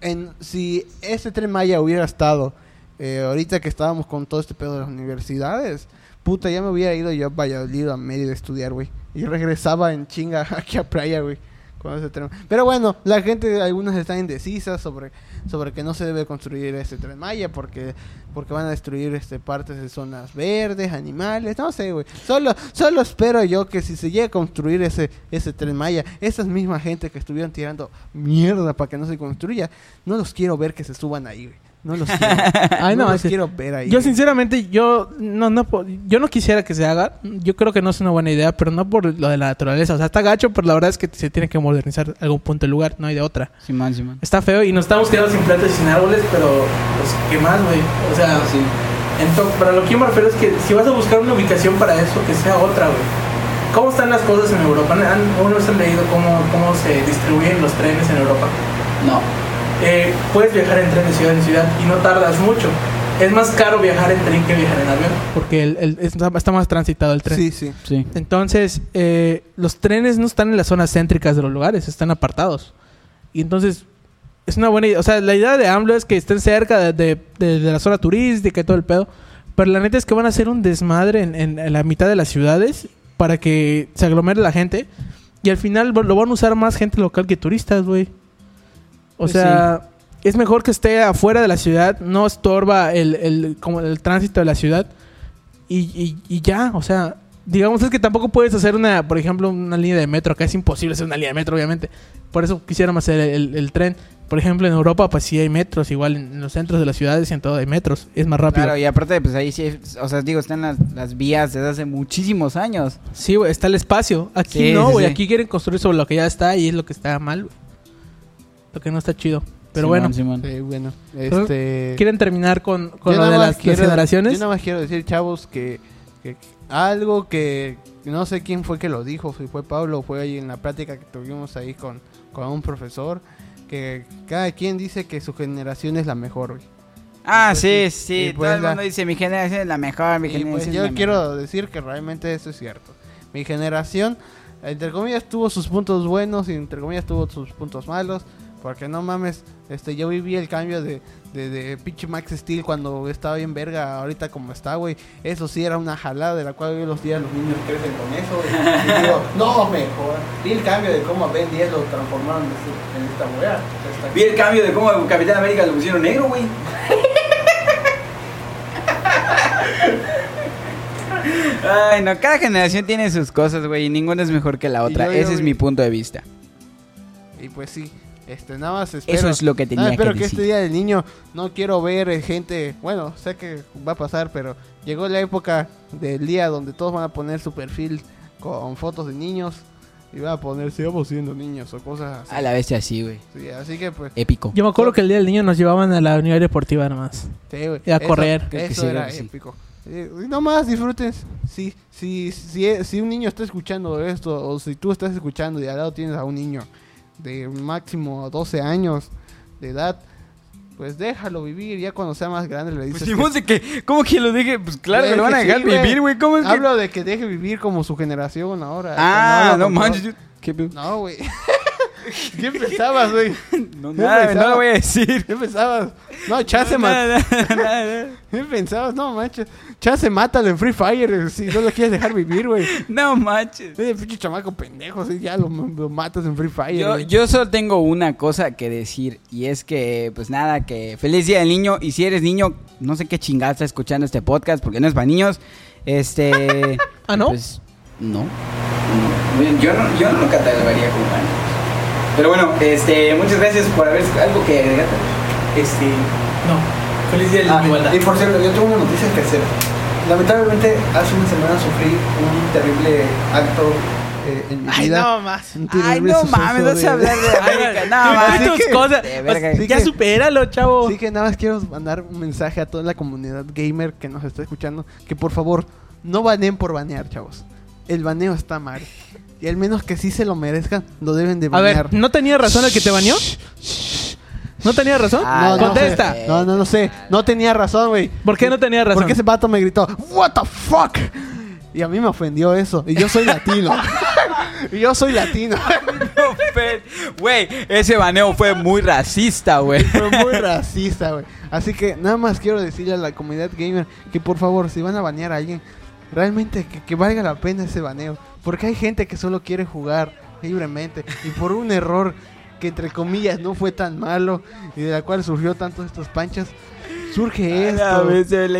en, si ese tren Maya hubiera estado eh, ahorita que estábamos con todo este pedo de las universidades, puta, ya me hubiera ido yo a Valladolid o a Mérida a estudiar, güey. Y regresaba en chinga aquí a playa, güey. Con ese tren. Pero bueno, la gente, algunas están indecisas sobre, sobre que no se debe construir este tren Maya porque, porque van a destruir este partes de zonas verdes, animales, no sé, güey. Solo, solo espero yo que si se llegue a construir ese, ese tren Maya, esas mismas gente que estuvieron tirando mierda para que no se construya, no los quiero ver que se suban ahí, güey. No los quiero, Ay, no no, los ese- quiero ver ahí. Yo sinceramente, yo no, no, yo no quisiera que se haga. Yo creo que no es una buena idea, pero no por lo de la naturaleza. O sea, está gacho, pero la verdad es que se tiene que modernizar algún punto del lugar. No hay de otra. Simón, Simón. Está feo y nos estamos quedando sin plantas y sin árboles, pero pues, ¿qué más, güey? O sea, Sí. entonces, para lo que yo me refiero es que si vas a buscar una ubicación para eso, que sea otra, güey. ¿Cómo están las cosas en Europa? ¿Han, ¿Uno se han leído cómo, cómo se distribuyen los trenes en Europa? No. Eh, puedes viajar en tren de ciudad en ciudad y no tardas mucho. Es más caro viajar en tren que viajar en avión, porque el, el- está, más transitado el tren. Sí, sí. Sí. Entonces, eh, los trenes no están en las zonas céntricas de los lugares, están apartados. Y entonces, es una buena idea. O sea, la idea de AMLO es que estén cerca de, de- de- de la zona turística y todo el pedo. Pero la neta es que van a hacer un desmadre en, en- en la mitad de las ciudades para que se aglomere la gente. Y al final lo van a usar más gente local que turistas, güey. O Pues sea, es mejor que esté afuera de la ciudad, no estorba el, el- como el tránsito de la ciudad. Y, y- y ya, o sea, digamos es que tampoco puedes hacer una, por ejemplo, una línea de metro. Acá es imposible hacer una línea de metro, obviamente. Por eso quisiéramos hacer el, el tren. Por ejemplo, en Europa, pues sí hay metros, igual en, los centros de las ciudades y en todo hay metros. Es más rápido. Claro, y aparte, pues ahí sí, o sea, digo, están las, las vías desde hace muchísimos años. Sí, güey, está el espacio. Aquí Sí, no, sí, güey. sí. Aquí quieren construir sobre lo que ya está y es lo que está mal, güey. Lo que no está chido. Pero Simón, bueno, Simón. Sí, bueno. Este... ¿quieren terminar con, con lo de las, quiero- generaciones? Yo nada más quiero decir, chavos, que, que algo que no sé quién fue que lo dijo, si fue Pablo fue ahí en la plática que tuvimos ahí con, con un profesor, que cada quien dice que su generación es la mejor. güey. Ah, Pues sí, sí, sí. y pues Todo el la- mundo dice mi generación es la mejor, mi Y generación pues es yo la quiero mejor". decir que realmente eso es cierto. Mi generación, entre comillas, tuvo sus puntos buenos y entre comillas tuvo sus puntos malos. Porque no mames, este, yo viví el cambio de, de, de pinche Max Steel cuando estaba bien verga, ahorita como está, güey. Eso sí era una jalada de la cual hoy los días los niños crecen con eso, güey. Y digo, no, mejor. Vi el cambio de cómo a Ben 10 lo transformaron en este- esta weá. Vi el cambio de cómo Capitán América lo pusieron negro, güey. Ay, no, cada generación tiene sus cosas, güey, y ninguna es mejor que la otra. yo- yo Ese es mi punto de vista. Y pues sí, este, nada más espero. Eso es lo que tenía nada, espero que que, decir. este día del niño no quiero ver eh, gente, bueno, sé que va a pasar, pero llegó la época del día donde todos van a poner su perfil con fotos de niños y van a poner sigamos siendo niños o cosas así. A la bestia así, güey. Sí, así que pues, Épico. Yo me acuerdo que el día del niño nos llevaban a la unidad deportiva nomás. sí, güey, y a eso- correr. Que Eso sí, era sí. épico. Eh, y nomás disfruten. Si, si, si, si un niño está escuchando esto, o si tú estás escuchando y al lado tienes a un niño de máximo 12 años de edad, pues déjalo vivir. Ya cuando sea más grande le dices. Pues que- de que, ¿cómo que lo dije? Pues claro que lo van a dejar sí, vivir, güey. ¿Cómo es que...? Hablo de que deje vivir como su generación ahora. Ah, no con manches. yo- ¿Qué? No, güey. ¿Qué pensabas, güey? No, lo voy a decir. ¿Qué pensabas? No, mata. Nada, nada, nada. ¿Qué pensabas? No, manches. Chance mátalo en Free Fire si no lo quieres dejar vivir, güey. No manches. Ese pinche chamaco pendejo, ya lo, lo matas en Free Fire. Yo, solo tengo una cosa que decir y es que, pues nada, que feliz día del niño y si eres niño, no sé qué chingada está escuchando este podcast porque no es para niños, este... ¿Ah, no? Pues no. Yo no, yo no lo catalogaría como. Pero bueno, este, muchas gracias por haber algo que agregar. Este. No. Feliz día de Ah, la igualdad. y por cierto, yo tengo una noticia que hacer. Lamentablemente, hace una semana sufrí un terrible acto eh, en mi Ay, vida. no más. Ay, no mames, no sé hablar de América. Mames. tú tus que- cosas. Pues, ya que- supéralo, chavo. Así que nada más quiero mandar un mensaje a toda la comunidad gamer que nos está escuchando. Que por favor, no baneen por banear, chavos. El baneo está mal. Y al menos que sí se lo merezcan, lo deben de A banear. ver, ¿no tenía razón el que te baneó? ¿No tenía razón? Ah, no, Contesta. No, no, no sé. No tenía razón, güey. ¿Por qué no tenía razón? Porque ese vato me gritó, ¿What the fuck? Y a mí me ofendió eso. Y yo soy latino. y yo soy latino. Güey, ese baneo fue muy racista, güey. Fue muy racista, güey. Así que nada más quiero decirle a la comunidad gamer que por favor, si van a banear a alguien, realmente que, que valga la pena ese baneo. Porque hay gente que solo quiere jugar libremente. Y por un error que entre comillas no fue tan malo y de la cual surgió tantos estos panchas, surge esto.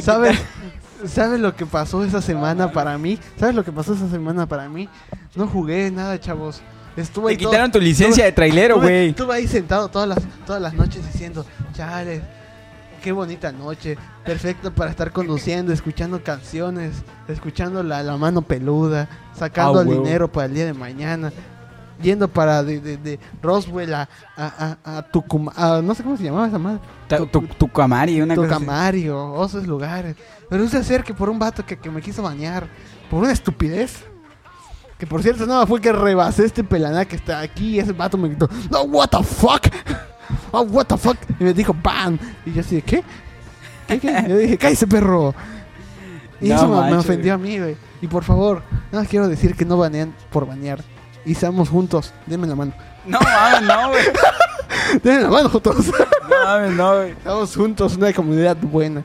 ¿Sabes? quita- ¿Sabes lo que pasó esa semana para mí? ¿Sabes lo que pasó esa semana para mí? No jugué nada, chavos. Estuve Te quitaron tu licencia de trailero, güey. Estuve ahí sentado todas las, todas las noches diciendo, chale, qué bonita noche, perfecto para estar conduciendo, escuchando canciones, escuchando la, la mano peluda, sacando Ah, el dinero para el día de mañana, yendo para de, de, de Roswell a, a, a, a no sé cómo se llamaba esa madre, Tu, tu, tu camari, una cosa. Tucamario, o esos lugares. Pero un hacer que por un vato que, que me quiso bañar, por una estupidez. Que por cierto, no, fue que rebasé este pelaná que está aquí y ese vato me gritó, no, what the fuck. Oh, what the fuck. Y me dijo, ban. Y yo así, ¿qué? ¿Qué, qué? Yo dije, cállese, perro. Y No eso me- ofendió a mí, güey. Y por favor, nada más quiero decir que no banean por banear. Y seamos juntos. Denme la mano. No mames, no, güey. Denme la mano juntos. No mames, no, güey. Estamos juntos, una comunidad buena.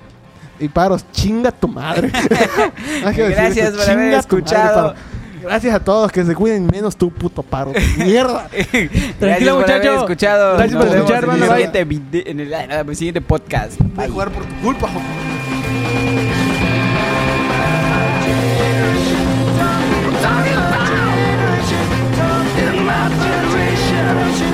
Y paros, chinga tu madre. Gracias esto, por haber madre, escuchado. Paro. Gracias a todos, que se cuiden menos tú, puto paro. Mierda. Gracias Tranquilo, por haber muchacho. escuchado. Gracias por escuchar, en el hermano. Bye. siguiente vide- en el, en el siguiente podcast. Voy a jugar por tu culpa, about generation, generation,